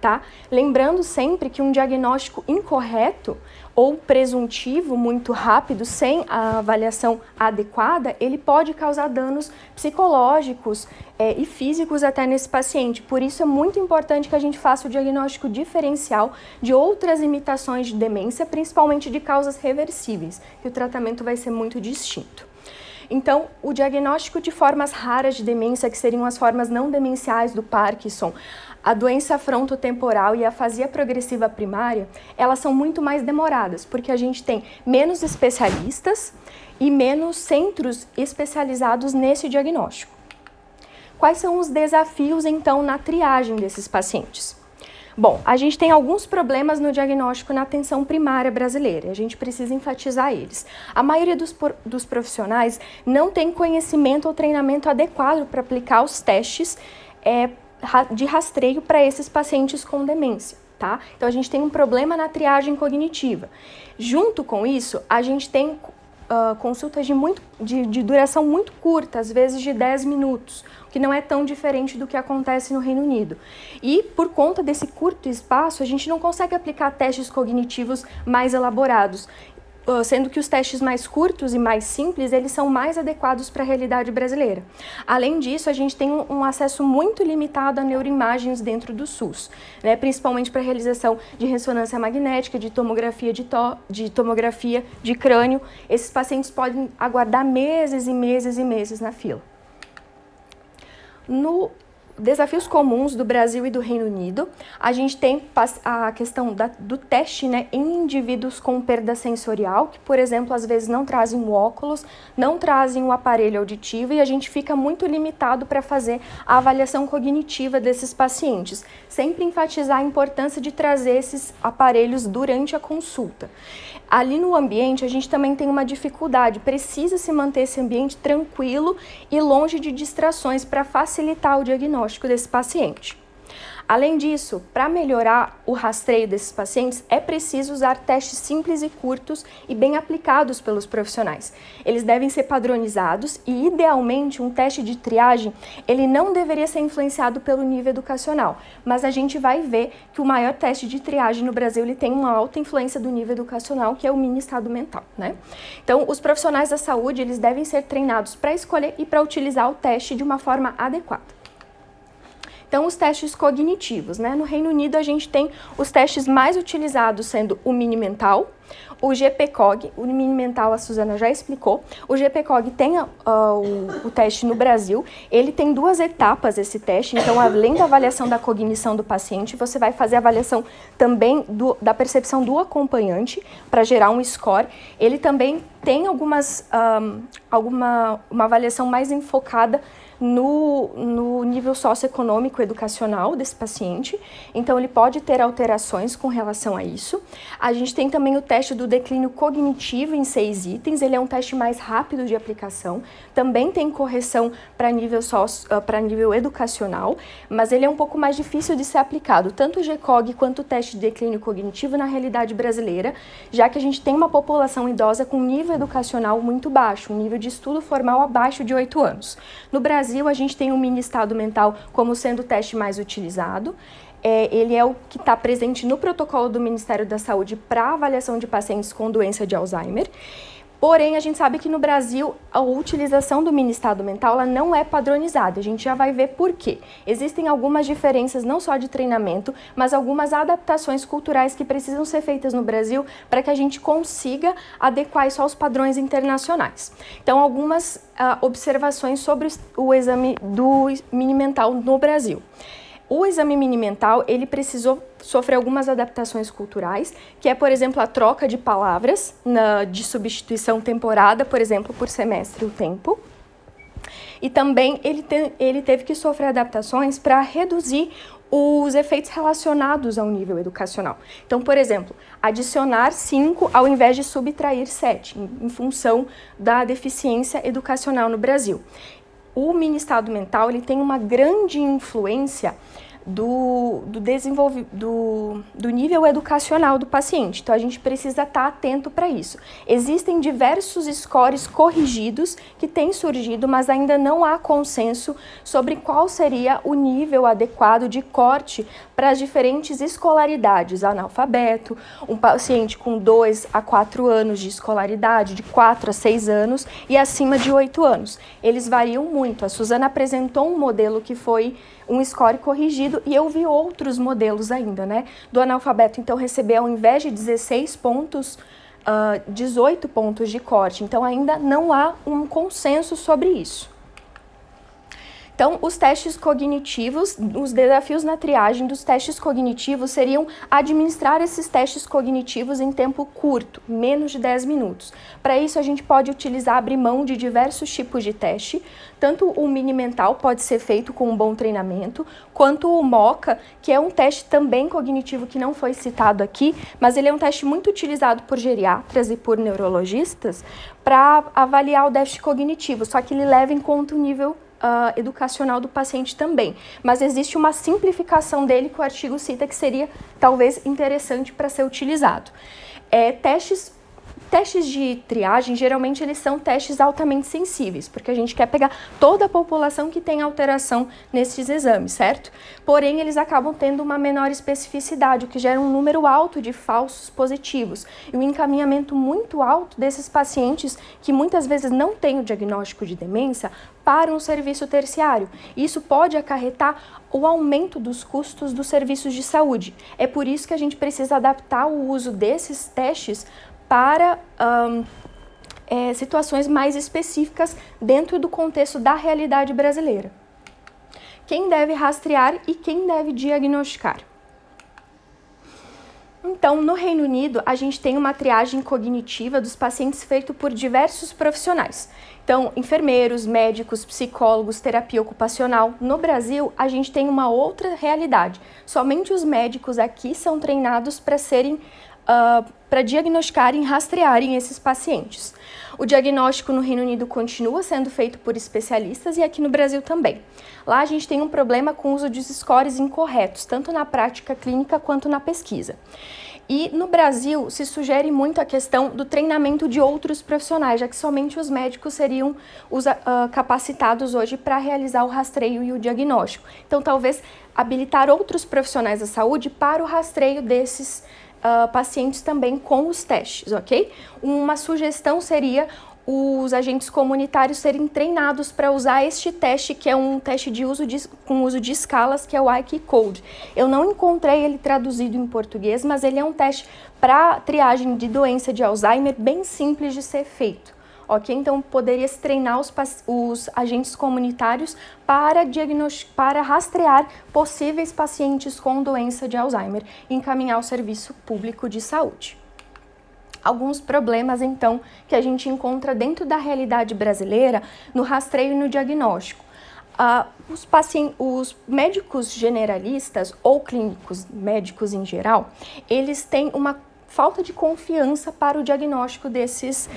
tá? Lembrando sempre que um diagnóstico incorreto ou presuntivo muito rápido, sem a avaliação adequada, ele pode causar danos psicológicos é, e físicos até nesse paciente. Por isso é muito importante que a gente faça o diagnóstico diferencial de outras imitações de demência, principalmente de causas reversíveis, que o tratamento vai ser muito distinto. Então, o diagnóstico de formas raras de demência, que seriam as formas não demenciais do Parkinson, a doença frontotemporal e a afasia progressiva primária, elas são muito mais demoradas, porque a gente tem menos especialistas e menos centros especializados nesse diagnóstico. Quais são os desafios, então, na triagem desses pacientes? Bom, a gente tem alguns problemas no diagnóstico na atenção primária brasileira, a gente precisa enfatizar eles. A maioria dos, dos profissionais não tem conhecimento ou treinamento adequado para aplicar os testes é, de rastreio para esses pacientes com demência. Tá? Então a gente tem um problema na triagem cognitiva. Junto com isso, a gente tem uh, consultas de, muito, de, de, duração muito curta, às vezes de 10 minutos, o que não é tão diferente do que acontece no Reino Unido. E por conta desse curto espaço, a gente não consegue aplicar testes cognitivos mais elaborados sendo que os testes mais curtos e mais simples, eles são mais adequados para a realidade brasileira. Além disso, a gente tem um acesso muito limitado a neuroimagens dentro do SUS, né, principalmente para a realização de ressonância magnética, de tomografia de, to de tomografia de crânio. Esses pacientes podem aguardar meses e meses e meses na fila. No desafios comuns do Brasil e do Reino Unido. A gente tem a questão da, do teste né, em indivíduos com perda sensorial, que, por exemplo, às vezes não trazem o óculos, não trazem o aparelho auditivo e a gente fica muito limitado para fazer a avaliação cognitiva desses pacientes. Sempre enfatizar a importância de trazer esses aparelhos durante a consulta. Ali no ambiente, a gente também tem uma dificuldade, precisa se manter esse ambiente tranquilo e longe de distrações para facilitar o diagnóstico desse paciente. Além disso, para melhorar o rastreio desses pacientes, é preciso usar testes simples e curtos e bem aplicados pelos profissionais. Eles devem ser padronizados e, idealmente, um teste de triagem ele não deveria ser influenciado pelo nível educacional, mas a gente vai ver que o maior teste de triagem no Brasil ele tem uma alta influência do nível educacional, que é o mini estado mental, né? Então, os profissionais da saúde eles devem ser treinados para escolher e para utilizar o teste de uma forma adequada. Então, os testes cognitivos, né? No Reino Unido, a gente tem os testes mais utilizados sendo o mini mental, o GPCOG, o mini mental a Suzana já explicou. O GPCOG tem uh, o, o, teste no Brasil. Ele tem duas etapas esse teste. Então, além da avaliação da cognição do paciente, você vai fazer a avaliação também do, da percepção do acompanhante para gerar um score. Ele também tem algumas um, alguma uma avaliação mais enfocada no, no nível socioeconômico educacional desse paciente, então ele pode ter alterações com relação a isso. A gente tem também o teste do declínio cognitivo em seis itens, ele é um teste mais rápido de aplicação, também tem correção para nível, socio, uh, nível educacional, mas ele é um pouco mais difícil de ser aplicado, tanto o GCOG quanto o teste de declínio cognitivo na realidade brasileira, já que a gente tem uma população idosa com nível educacional muito baixo, um nível de estudo formal abaixo de 8 anos. No Brasil, Brasil, a gente tem o mini estado mental como sendo o teste mais utilizado. É, ele é o que está presente no protocolo do Ministério da Saúde para avaliação de pacientes com doença de Alzheimer. Porém, a gente sabe que no Brasil a utilização do mini estado mental ela não é padronizada. A gente já vai ver por quê. Existem algumas diferenças não só de treinamento, mas algumas adaptações culturais que precisam ser feitas no Brasil para que a gente consiga adequar isso aos padrões internacionais. Então, algumas uh, observações sobre o exame do mini mental no Brasil. O exame mini mental, ele precisou sofrer algumas adaptações culturais, que é, por exemplo, a troca de palavras na, de substituição temporada, por exemplo, por semestre o tempo. E também ele, te, ele teve que sofrer adaptações para reduzir os efeitos relacionados ao nível educacional. Então, por exemplo, adicionar 5 ao invés de subtrair 7, em, em função da deficiência educacional no Brasil o mini estado mental ele tem uma grande influência do, do, do, do nível educacional do paciente. Então, a gente precisa estar atento para isso. Existem diversos scores corrigidos que têm surgido, mas ainda não há consenso sobre qual seria o nível adequado de corte para as diferentes escolaridades. Analfabeto, um paciente com 2 a 4 anos de escolaridade, de 4 a 6 anos e acima de 8 anos. Eles variam muito. A Suzana apresentou um modelo que foi um score corrigido e eu vi outros modelos ainda, né? Do analfabeto, então, receber ao invés de 16 pontos, uh, ah, 18 pontos de corte. Então, ainda não há um consenso sobre isso. Então, os testes cognitivos, os desafios na triagem dos testes cognitivos seriam administrar esses testes cognitivos em tempo curto, menos de 10 minutos. Para isso, a gente pode utilizar, abrir mão de diversos tipos de teste, tanto o mini mental pode ser feito com um bom treinamento, quanto o MOCA, que é um teste também cognitivo que não foi citado aqui, mas ele é um teste muito utilizado por geriatras e por neurologistas para avaliar o déficit cognitivo, só que ele leva em conta o nível uh, educacional do paciente também. Mas existe uma simplificação dele que o artigo cita que seria talvez interessante para ser utilizado. É, testes Testes de triagem, geralmente eles são testes altamente sensíveis, porque a gente quer pegar toda a população que tem alteração nesses exames, certo? Porém, eles acabam tendo uma menor especificidade, o que gera um número alto de falsos positivos e um encaminhamento muito alto desses pacientes que muitas vezes não têm o diagnóstico de demência para um serviço terciário. Isso pode acarretar o aumento dos custos dos serviços de saúde. É por isso que a gente precisa adaptar o uso desses testes para um, é, situações mais específicas dentro do contexto da realidade brasileira. Quem deve rastrear e quem deve diagnosticar? Então, no Reino Unido, a gente tem uma triagem cognitiva dos pacientes feito por diversos profissionais. Então, enfermeiros, médicos, psicólogos, terapia ocupacional. No Brasil, a gente tem uma outra realidade. Somente os médicos aqui são treinados para serem uh, para diagnosticarem e rastrearem esses pacientes. O diagnóstico no Reino Unido continua sendo feito por especialistas e aqui no Brasil também. Lá a gente tem um problema com o uso de scores incorretos, tanto na prática clínica quanto na pesquisa. E no Brasil se sugere muito a questão do treinamento de outros profissionais, já que somente os médicos seriam os, uh, capacitados hoje para realizar o rastreio e o diagnóstico. Então, talvez habilitar outros profissionais da saúde para o rastreio desses uh, pacientes também com os testes, ok? Uma sugestão seria os agentes comunitários serem treinados para usar este teste, que é um teste de uso de, com uso de escalas, que é o IQ Code. Eu não encontrei ele traduzido em português, mas ele é um teste para triagem de doença de Alzheimer bem simples de ser feito ok? Então, poderia se treinar os, os agentes comunitários para, para rastrear possíveis pacientes com doença de Alzheimer e encaminhar ao serviço público de saúde. Alguns problemas, então, que a gente encontra dentro da realidade brasileira no rastreio e no diagnóstico. Uh, os, os, médicos generalistas ou clínicos médicos em geral, eles têm uma falta de confiança para o diagnóstico desses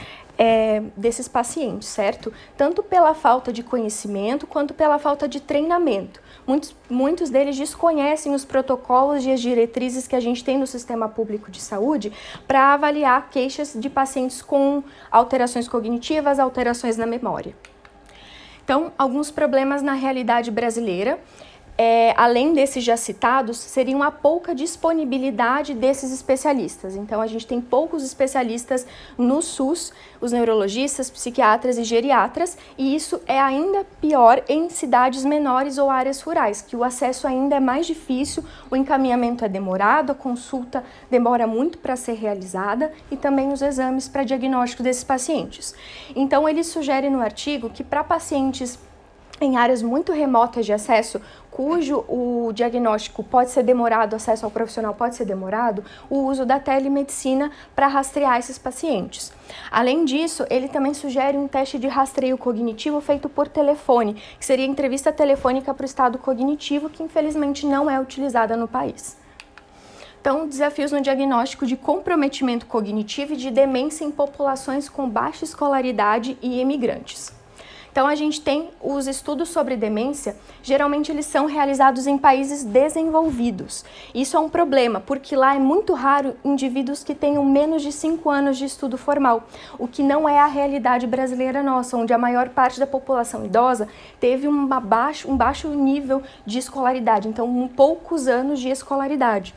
é, desses pacientes, certo? Tanto pela falta de conhecimento quanto pela falta de treinamento. Muitos, muitos deles desconhecem os protocolos e as diretrizes que a gente tem no sistema público de saúde para avaliar queixas de pacientes com alterações cognitivas, alterações na memória. Então, alguns problemas na realidade brasileira é, além desses já citados, seria uma pouca disponibilidade desses especialistas. Então, a gente tem poucos especialistas no SUS, os neurologistas, psiquiatras e geriatras, e isso é ainda pior em cidades menores ou áreas rurais, que o acesso ainda é mais difícil, o encaminhamento é demorado, a consulta demora muito para ser realizada e também os exames para diagnóstico desses pacientes. Então, ele sugere no artigo que para pacientes em áreas muito remotas de acesso, cujo o diagnóstico pode ser demorado, acesso ao profissional pode ser demorado, o uso da telemedicina para rastrear esses pacientes. Além disso, ele também sugere um teste de rastreio cognitivo feito por telefone, que seria entrevista telefônica para o estado cognitivo, que infelizmente não é utilizada no país. Então, desafios no diagnóstico de comprometimento cognitivo e de demência em populações com baixa escolaridade e imigrantes. Então a gente tem os estudos sobre demência, geralmente eles são realizados em países desenvolvidos. Isso é um problema, porque lá é muito raro indivíduos que tenham menos de 5 anos de estudo formal, o que não é a realidade brasileira nossa, onde a maior parte da população idosa teve uma baixo, um baixo nível de escolaridade, então um poucos anos de escolaridade.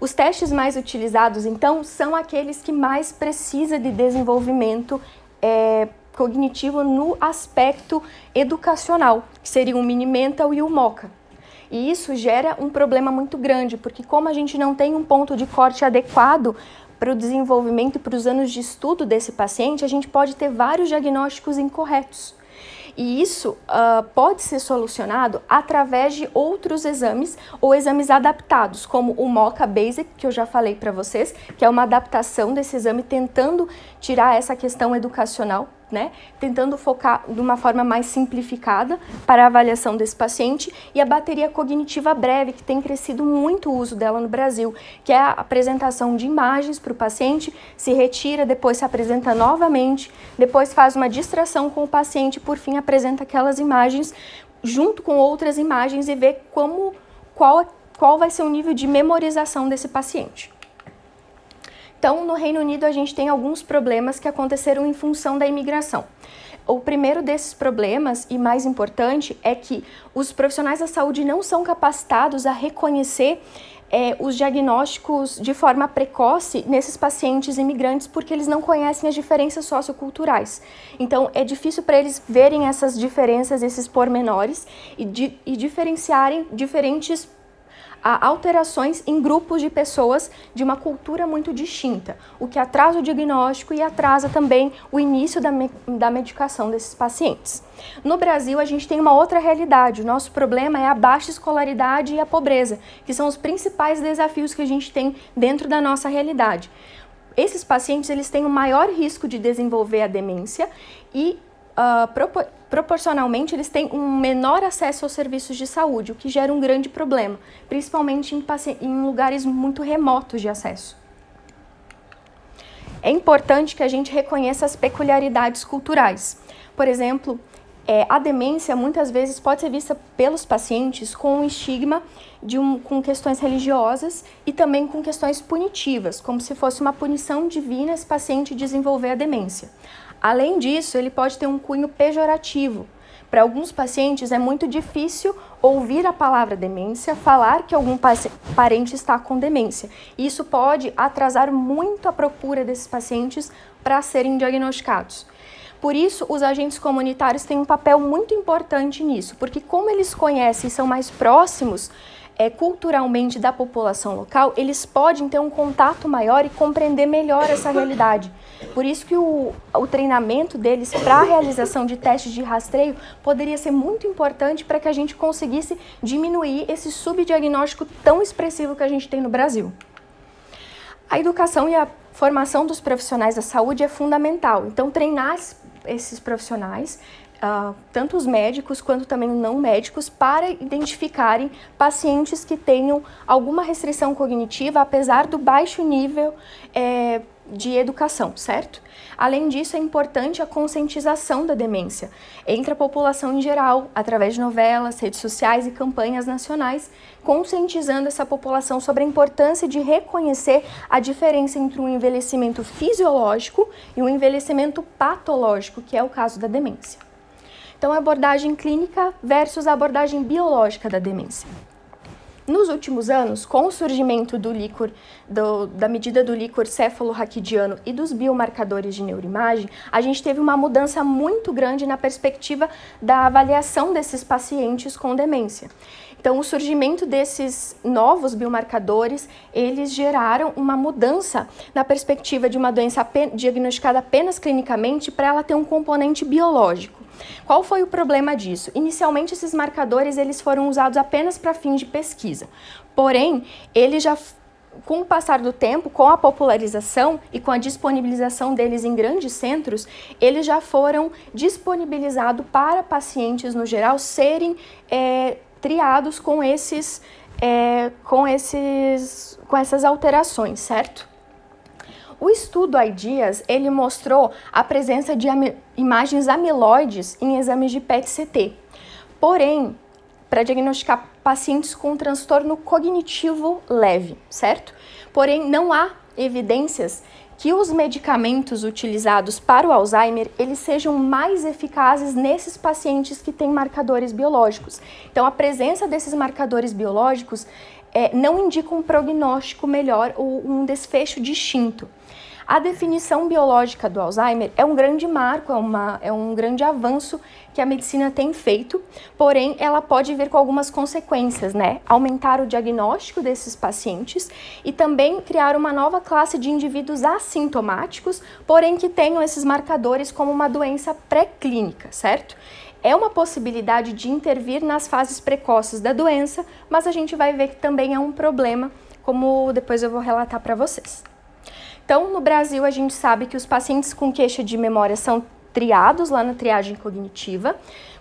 Os testes mais utilizados, então, são aqueles que mais precisa de desenvolvimento é, cognitivo no aspecto educacional, que seria o Mini Mental e o MOCA. E isso gera um problema muito grande, porque como a gente não tem um ponto de corte adequado para o desenvolvimento e para os anos de estudo desse paciente, a gente pode ter vários diagnósticos incorretos. E isso uh, pode ser solucionado através de outros exames ou exames adaptados, como o MOCA Basic, que eu já falei para vocês, que é uma adaptação desse exame tentando tirar essa questão educacional né, tentando focar de uma forma mais simplificada para a avaliação desse paciente, e a bateria cognitiva breve, que tem crescido muito o uso dela no Brasil, que é a apresentação de imagens para o paciente, se retira, depois se apresenta novamente, depois faz uma distração com o paciente, por fim apresenta aquelas imagens junto com outras imagens e vê como qual, qual vai ser o nível de memorização desse paciente. Então, no Reino Unido, a gente tem alguns problemas que aconteceram em função da imigração. O primeiro desses problemas, e mais importante, é que os profissionais da saúde não são capacitados a reconhecer é, os diagnósticos de forma precoce nesses pacientes imigrantes porque eles não conhecem as diferenças socioculturais. Então, é difícil para eles verem essas diferenças, esses pormenores e, di e diferenciarem diferentes a alterações em grupos de pessoas de uma cultura muito distinta, o que atrasa o diagnóstico e atrasa também o início da, me da medicação desses pacientes. No Brasil, a gente tem uma outra realidade. O nosso problema é a baixa escolaridade e a pobreza, que são os principais desafios que a gente tem dentro da nossa realidade. Esses pacientes eles têm o um maior risco de desenvolver a demência e uh, propor proporcionalmente eles têm um menor acesso aos serviços de saúde, o que gera um grande problema, principalmente em, em lugares muito remotos de acesso. é importante que a gente reconheça as peculiaridades culturais. Por exemplo, é, a demência muitas vezes pode ser vista pelos pacientes com um estigma de um, com questões religiosas e também com questões punitivas, como se fosse uma punição divina esse paciente desenvolver a demência. Além disso, ele pode ter um cunho pejorativo. Para alguns pacientes é muito difícil ouvir a palavra demência, falar que algum parente está com demência. Isso pode atrasar muito a procura desses pacientes para serem diagnosticados. Por isso, os agentes comunitários têm um papel muito importante nisso, porque como eles conhecem e são mais próximos é, culturalmente da população local, eles podem ter um contato maior e compreender melhor essa realidade. Por isso que o, o treinamento deles para a realização de testes de rastreio poderia ser muito importante para que a gente conseguisse diminuir esse subdiagnóstico tão expressivo que a gente tem no Brasil. A educação e a formação dos profissionais da saúde é fundamental. Então, treinar esses profissionais, uh, tanto os médicos quanto também não médicos, para identificarem pacientes que tenham alguma restrição cognitiva, apesar do baixo nível é, de educação, certo? Além disso, é importante a conscientização da demência entre a população em geral, através de novelas, redes sociais e campanhas nacionais, conscientizando essa população sobre a importância de reconhecer a diferença entre um envelhecimento fisiológico e um envelhecimento patológico, que é o caso da demência. Então, a abordagem clínica versus a abordagem biológica da demência. Nos últimos anos, com o surgimento do líquor, do, da medida do líquor céfalo-raquidiano e dos biomarcadores de neuroimagem, a gente teve uma mudança muito grande na perspectiva da avaliação desses pacientes com demência. Então, o surgimento desses novos biomarcadores, eles geraram uma mudança na perspectiva de uma doença diagnosticada apenas clinicamente para ela ter um componente biológico. Qual foi o problema disso? Inicialmente esses marcadores eles foram usados apenas para fins de pesquisa. Porém, eles já com o passar do tempo, com a popularização e com a disponibilização deles em grandes centros, eles já foram disponibilizados para pacientes no geral serem é, triados com esses, é, com esses, com essas alterações, certo? O estudo IDEAS, ele mostrou a presença de am imagens amiloides em exames de PET-CT. Porém, para diagnosticar pacientes com transtorno cognitivo leve, certo? Porém, não há evidências que os medicamentos utilizados para o Alzheimer eles sejam mais eficazes nesses pacientes que têm marcadores biológicos. Então, a presença desses marcadores biológicos é, não indica um prognóstico melhor ou um desfecho distinto. A definição biológica do Alzheimer é um grande marco, é, uma, é um grande avanço que a medicina tem feito, porém ela pode vir com algumas consequências, né? Aumentar o diagnóstico desses pacientes e também criar uma nova classe de indivíduos assintomáticos, porém que tenham esses marcadores como uma doença pré-clínica, certo? É uma possibilidade de intervir nas fases precoces da doença, mas a gente vai ver que também é um problema, como depois eu vou relatar para vocês. Então, no Brasil, a gente sabe que os pacientes com queixa de memória são triados lá na triagem cognitiva.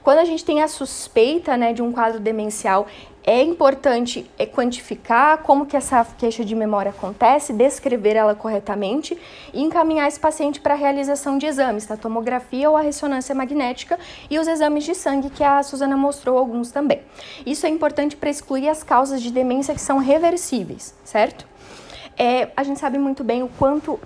Quando a gente tem a suspeita né, de um quadro demencial, é importante é, quantificar como que essa queixa de memória acontece, descrever ela corretamente e encaminhar esse paciente para a realização de exames, a tomografia ou a ressonância magnética e os exames de sangue que a Suzana mostrou alguns também. Isso é importante para excluir as causas de demência que são reversíveis, certo? É, a gente sabe muito bem o quanto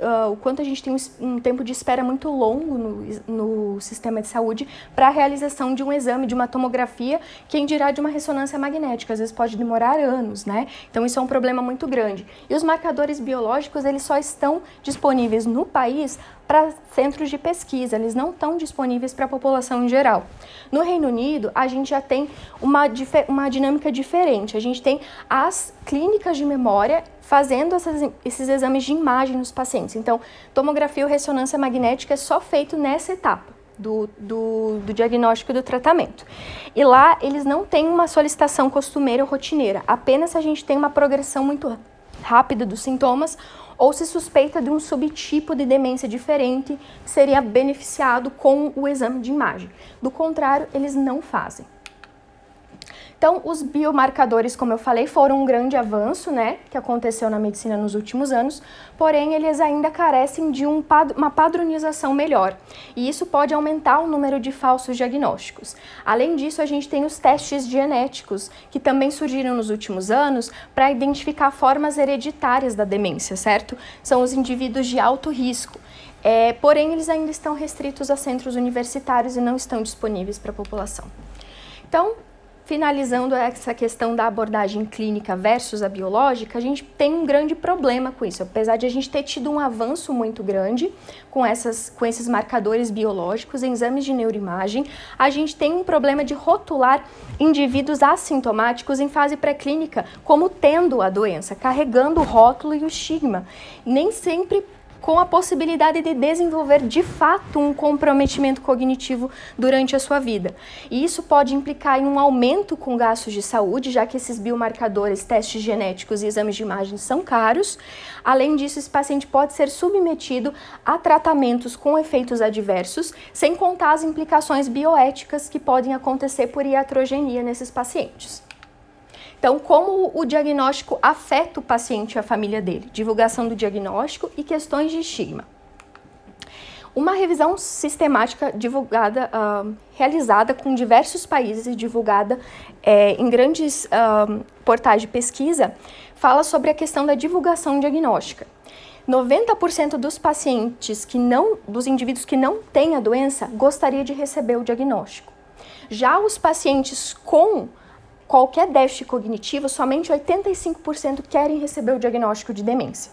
uh, o quanto a gente tem um, um, tempo de espera muito longo no, no sistema de saúde para a realização de um exame, de uma tomografia, quem dirá de uma ressonância magnética, às vezes pode demorar anos, né? Então isso é um problema muito grande. E os marcadores biológicos, eles só estão disponíveis no país para centros de pesquisa, eles não estão disponíveis para a população em geral. No Reino Unido, a gente já tem uma, uma dinâmica diferente. A gente tem as clínicas de memória fazendo essas, esses exames de imagem nos pacientes. Então, tomografia ou ressonância magnética é só feito nessa etapa. Do, do, do, diagnóstico e do tratamento. E lá eles não têm uma solicitação costumeira ou rotineira, apenas a gente tem uma progressão muito rápida dos sintomas ou se suspeita de um subtipo de demência diferente seria beneficiado com o exame de imagem. Do contrário, eles não fazem. Então, os biomarcadores, como eu falei, foram um grande avanço, né, que aconteceu na medicina nos últimos anos, porém eles ainda carecem de um, uma padronização melhor. E isso pode aumentar o número de falsos diagnósticos. Além disso, a gente tem os testes genéticos, que também surgiram nos últimos anos para identificar formas hereditárias da demência, certo? São os indivíduos de alto risco. É, porém, eles ainda estão restritos a centros universitários e não estão disponíveis para a população. Então, finalizando essa questão da abordagem clínica versus a biológica, a gente tem um grande problema com isso. Apesar de a gente ter tido um avanço muito grande com, essas, com esses marcadores biológicos, em exames de neuroimagem, a gente tem um problema de rotular indivíduos assintomáticos em fase pré-clínica como tendo a doença, carregando o rótulo e o estigma. Nem sempre com a possibilidade de desenvolver de fato um comprometimento cognitivo durante a sua vida. E isso pode implicar em um aumento com gastos de saúde, já que esses biomarcadores, testes genéticos e exames de imagem são caros. Além disso, esse paciente pode ser submetido a tratamentos com efeitos adversos, sem contar as implicações bioéticas que podem acontecer por iatrogenia nesses pacientes. Então, como o diagnóstico afeta o paciente e a família dele? Divulgação do diagnóstico e questões de estigma. Uma revisão sistemática divulgada, uh, realizada com diversos países e divulgada é, em grandes uh, portais de pesquisa, fala sobre a questão da divulgação diagnóstica. 90% dos pacientes que não, dos indivíduos que não têm a doença, gostaria de receber o diagnóstico. Já os pacientes com qualquer déficit cognitivo, somente 85% querem receber o diagnóstico de demência.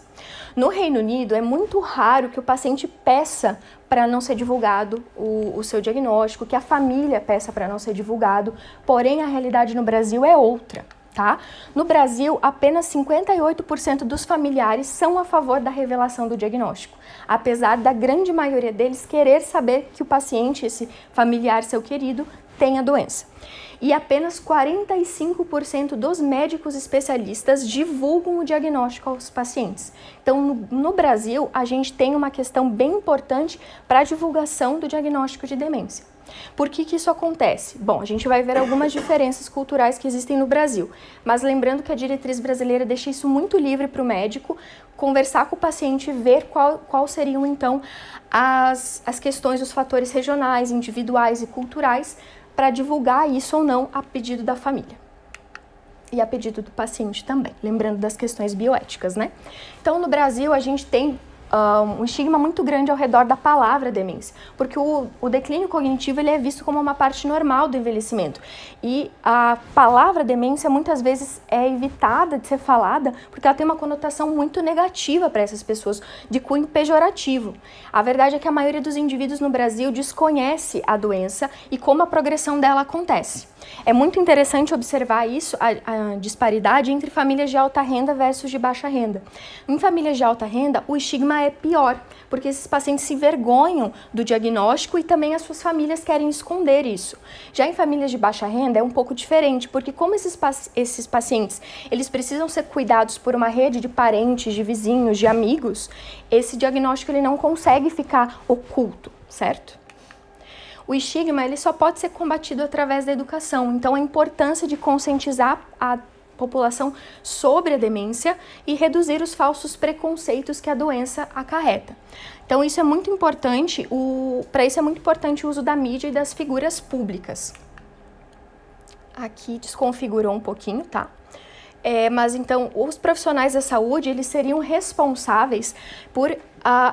No Reino Unido, é muito raro que o paciente peça para não ser divulgado o, o, seu diagnóstico, que a família peça para não ser divulgado, porém a realidade no Brasil é outra. Tá? No Brasil, apenas 58% dos familiares são a favor da revelação do diagnóstico, apesar da grande maioria deles querer saber que o paciente, esse familiar seu querido, tem a doença e apenas 45% dos médicos especialistas divulgam o diagnóstico aos pacientes. Então, no, no Brasil, a gente tem uma questão bem importante para a divulgação do diagnóstico de demência. Por que, que isso acontece? Bom, a gente vai ver algumas diferenças culturais que existem no Brasil, mas lembrando que a diretriz brasileira deixa isso muito livre para o médico conversar com o paciente e ver qual, qual seriam então as, as questões, os fatores regionais, individuais e culturais para divulgar isso ou não a pedido da família. E a pedido do paciente também, lembrando das questões bioéticas, né? Então, no Brasil, a gente tem um estigma muito grande ao redor da palavra demência, porque o, o declínio cognitivo ele é visto como uma parte normal do envelhecimento e a palavra demência muitas vezes é evitada de ser falada porque ela tem uma conotação muito negativa para essas pessoas, de cunho pejorativo. A verdade é que a maioria dos indivíduos no Brasil desconhece a doença e como a progressão dela acontece. É muito interessante observar isso, a, a, disparidade entre famílias de alta renda versus de baixa renda. Em famílias de alta renda, o estigma é pior, porque esses pacientes se vergonham do diagnóstico e também as suas famílias querem esconder isso. Já em famílias de baixa renda é um pouco diferente, porque como esses, esses pacientes, eles precisam ser cuidados por uma rede de parentes, de vizinhos, de amigos, esse diagnóstico ele não consegue ficar oculto, certo? o estigma ele só pode ser combatido através da educação. Então, a importância de conscientizar a população sobre a demência e reduzir os falsos preconceitos que a doença acarreta. Então, isso é muito importante, para isso é muito importante o uso da mídia e das figuras públicas. Aqui desconfigurou um pouquinho, tá? É, mas então, os profissionais da saúde, eles seriam responsáveis por uh,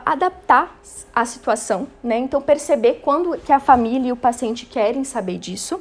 adaptar a situação, né? Então, perceber quando que a família e o paciente querem saber disso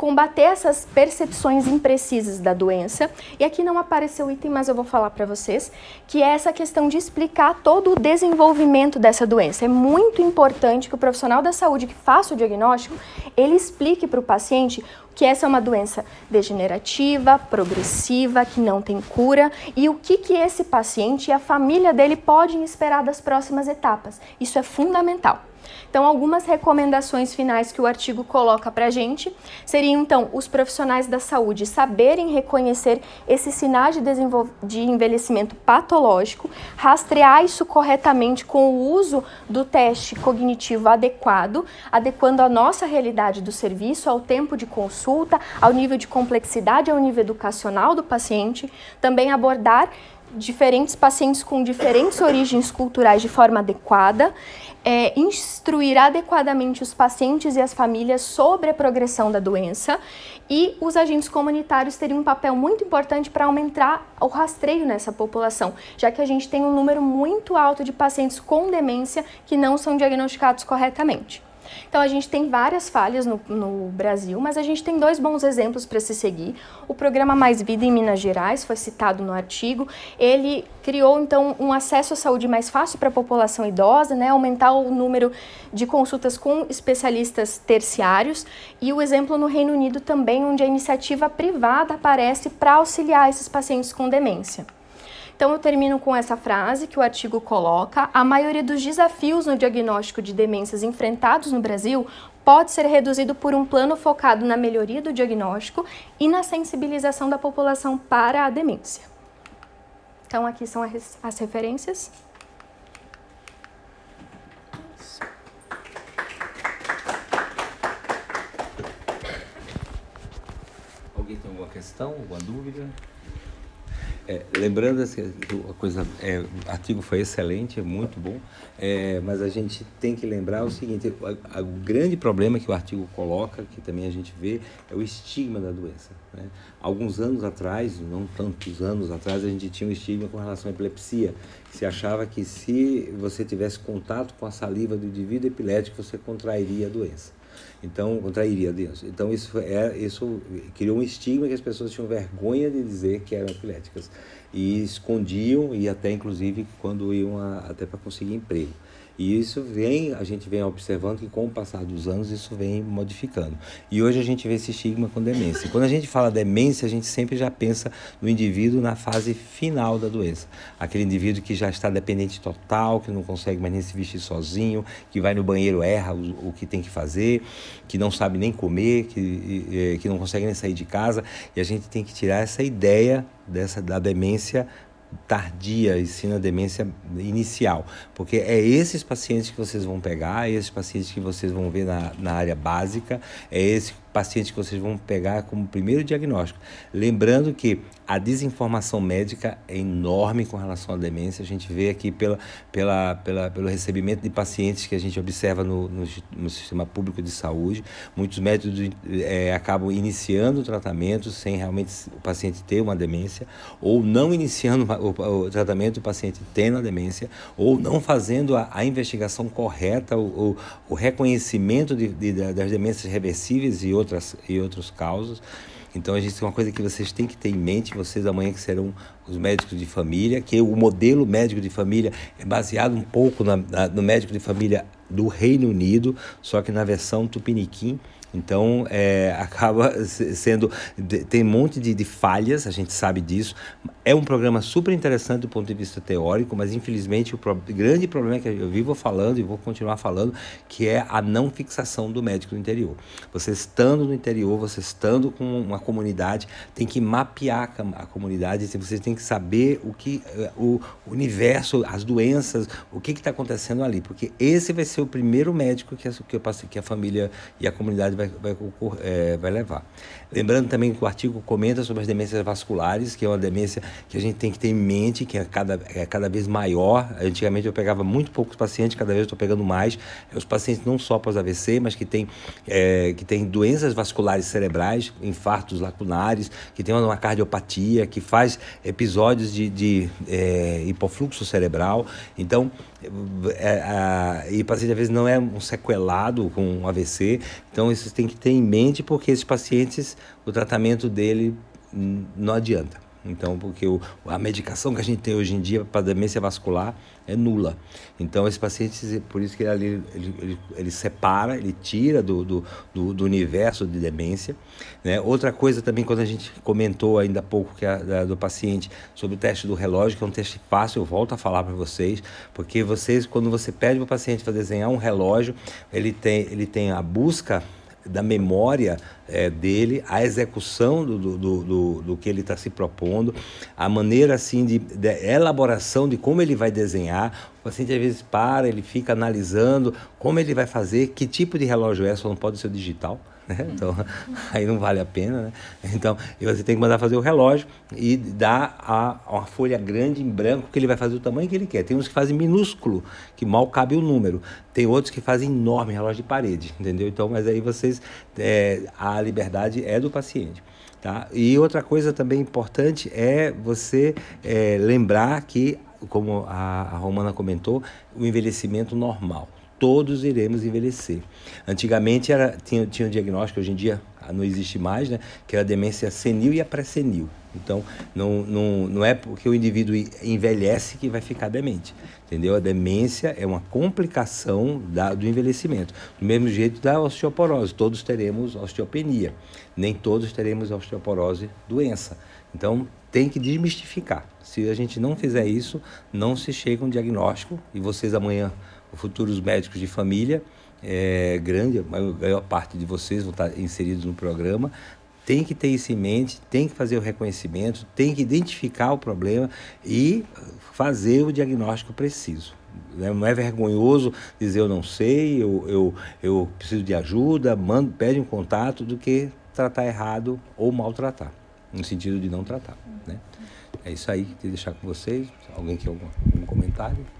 combater essas percepções imprecisas da doença. E aqui não apareceu o item, mas eu vou falar para vocês, que é essa questão de explicar todo o desenvolvimento dessa doença. É muito importante que o profissional da saúde que faça o diagnóstico, ele explique para o paciente que essa é uma doença degenerativa, progressiva, que não tem cura e o que, que esse paciente e a família dele podem esperar das das próximas etapas. Isso é fundamental. Então, algumas recomendações finais que o artigo coloca para a gente seriam, então, os profissionais da saúde saberem reconhecer esses sinais de, de envelhecimento patológico, rastrear isso corretamente com o uso do teste cognitivo adequado, adequando a nossa realidade do serviço, ao tempo de consulta, ao nível de complexidade, ao nível educacional do paciente, também abordar diferentes pacientes com diferentes origens culturais de forma adequada, é, instruir adequadamente os pacientes e as famílias sobre a progressão da doença e os agentes comunitários teriam um papel muito importante para aumentar o rastreio nessa população, já que a gente tem um número muito alto de pacientes com demência que não são diagnosticados corretamente. Então a gente tem várias falhas no, no Brasil, mas a gente tem dois bons exemplos para se seguir. O programa Mais Vida em Minas Gerais foi citado no artigo. Ele criou então um acesso à saúde mais fácil para a população idosa, né, aumentar o número de consultas com especialistas terciários e o exemplo no Reino Unido também, onde a iniciativa privada aparece para auxiliar esses pacientes com demência. Então eu termino com essa frase que o artigo coloca: a maioria dos desafios no diagnóstico de demências enfrentados no Brasil pode ser reduzido por um plano focado na melhoria do diagnóstico e na sensibilização da população para a demência. Então aqui são as referências. Alguém tem alguma questão, alguma dúvida? É, lembrando que a coisa, é, o artigo foi excelente, é muito bom, é, mas a gente tem que lembrar o seguinte: o grande problema que o artigo coloca, que também a gente vê, é o estigma da doença. Né? Alguns anos atrás, não tantos anos atrás, a gente tinha um estigma com relação à epilepsia, se achava que se você tivesse contato com a saliva do indivíduo epilético, você contrairia a doença. Então, contrairia Deus. Então, isso, é, isso criou um estigma que as pessoas tinham vergonha de dizer que eram epiléticas. E escondiam, e até inclusive quando iam a, até para conseguir emprego. E isso vem, a gente vem observando que com o passar dos anos isso vem modificando. E hoje a gente vê esse estigma com demência. Quando a gente fala demência, a gente sempre já pensa no indivíduo na fase final da doença. Aquele indivíduo que já está dependente total, que não consegue mais nem se vestir sozinho, que vai no banheiro, erra o, o que tem que fazer, que não sabe nem comer, que, que não consegue nem sair de casa. E a gente tem que tirar essa ideia dessa da demência tardia e sim na demência inicial, porque é esses pacientes que vocês vão pegar, é esses pacientes que vocês vão ver na, na área básica, é esse paciente que vocês vão pegar como primeiro diagnóstico. Lembrando que a desinformação médica é enorme com relação à demência. A gente vê aqui pela, pela, pela, pelo recebimento de pacientes que a gente observa no, no, no sistema público de saúde. Muitos médicos é, acabam iniciando o tratamento sem realmente o paciente ter uma demência, ou não iniciando o, o tratamento o paciente tendo a demência, ou não fazendo a, a investigação correta, o, o, o reconhecimento de, de, das demências reversíveis e outras, e outros causas. Então, a gente tem uma coisa que vocês têm que ter em mente, vocês amanhã que serão os médicos de família, que o modelo médico de família é baseado um pouco na, na, no médico de família do Reino Unido, só que na versão tupiniquim, então, é, acaba sendo. Tem um monte de, de, falhas, a gente sabe disso. É um programa super interessante do ponto de vista teórico, mas infelizmente o pro, grande problema que eu vivo falando e vou continuar falando, que é a não fixação do médico no interior. Você estando no interior, você estando com uma comunidade, tem que mapear a, comunidade, você tem que saber o que é, o universo, as doenças, o que está acontecendo ali, porque esse vai ser o primeiro médico que a, que a família e a comunidade vai, vai, é, vai levar. Lembrando também que o artigo comenta sobre as demências vasculares, que é uma demência que a gente tem que ter em mente, que é cada, é cada vez maior. Antigamente eu pegava muito poucos pacientes, cada vez eu estou pegando mais. É os pacientes não só pós-AVC, mas que têm é, que tem doenças vasculares cerebrais, infartos lacunares, que tem uma cardiopatia, que faz episódios de, de é, hipofluxo cerebral. Então, é, a, e o paciente às vezes não é um sequelado com um AVC, então isso tem que ter em mente porque esses pacientes, o tratamento dele não adianta. Então, porque o, a medicação que a gente tem hoje em dia para demência vascular é nula. Então, esse paciente, por isso que ele, ele, ele, ele separa, ele tira do, do, do, universo de demência. Né? Outra coisa também, quando a gente comentou ainda há pouco que a, do paciente sobre o teste do relógio, que é um teste fácil, eu volto a falar para vocês, porque vocês, quando você pede para o paciente para desenhar um relógio, ele tem, ele tem a busca da memória é, dele, a execução do, do, do, do que ele está se propondo, a maneira assim de, de, elaboração de como ele vai desenhar. O paciente às vezes para, ele fica analisando como ele vai fazer, que tipo de relógio é, só não pode ser digital né? Então, aí não vale a pena, né? Então, você tem que mandar fazer o relógio e dar a, uma folha grande em branco que ele vai fazer o tamanho que ele quer. Tem uns que fazem minúsculo, que mal cabe o número. Tem outros que fazem enorme relógio de parede, entendeu? Então, mas aí vocês, é, a liberdade é do paciente. Tá? E outra coisa também importante é você é, lembrar que, como a, a Romana comentou, o envelhecimento normal todos iremos envelhecer. Antigamente era, tinha, tinha um diagnóstico, hoje em dia não existe mais, né? que era a demência senil e a pré-senil. Então, não, não, não é porque o indivíduo envelhece que vai ficar demente. Entendeu? A demência é uma complicação da, do envelhecimento. Do mesmo jeito da osteoporose, todos teremos osteopenia. Nem todos teremos osteoporose doença. Então, tem que desmistificar. Se a gente não fizer isso, não se chega um diagnóstico e vocês amanhã futuros médicos de família, é, grande, a maior parte de vocês vão estar inseridos no programa, tem que ter isso em mente, tem que fazer o reconhecimento, tem que identificar o problema e fazer o diagnóstico preciso. Né? Não é vergonhoso dizer eu não sei, eu, eu, eu preciso de ajuda, manda, pede um contato, do que tratar errado ou maltratar, no sentido de não tratar. Né? É isso aí que eu queria deixar com vocês. Alguém quer algum, algum comentário? Tá.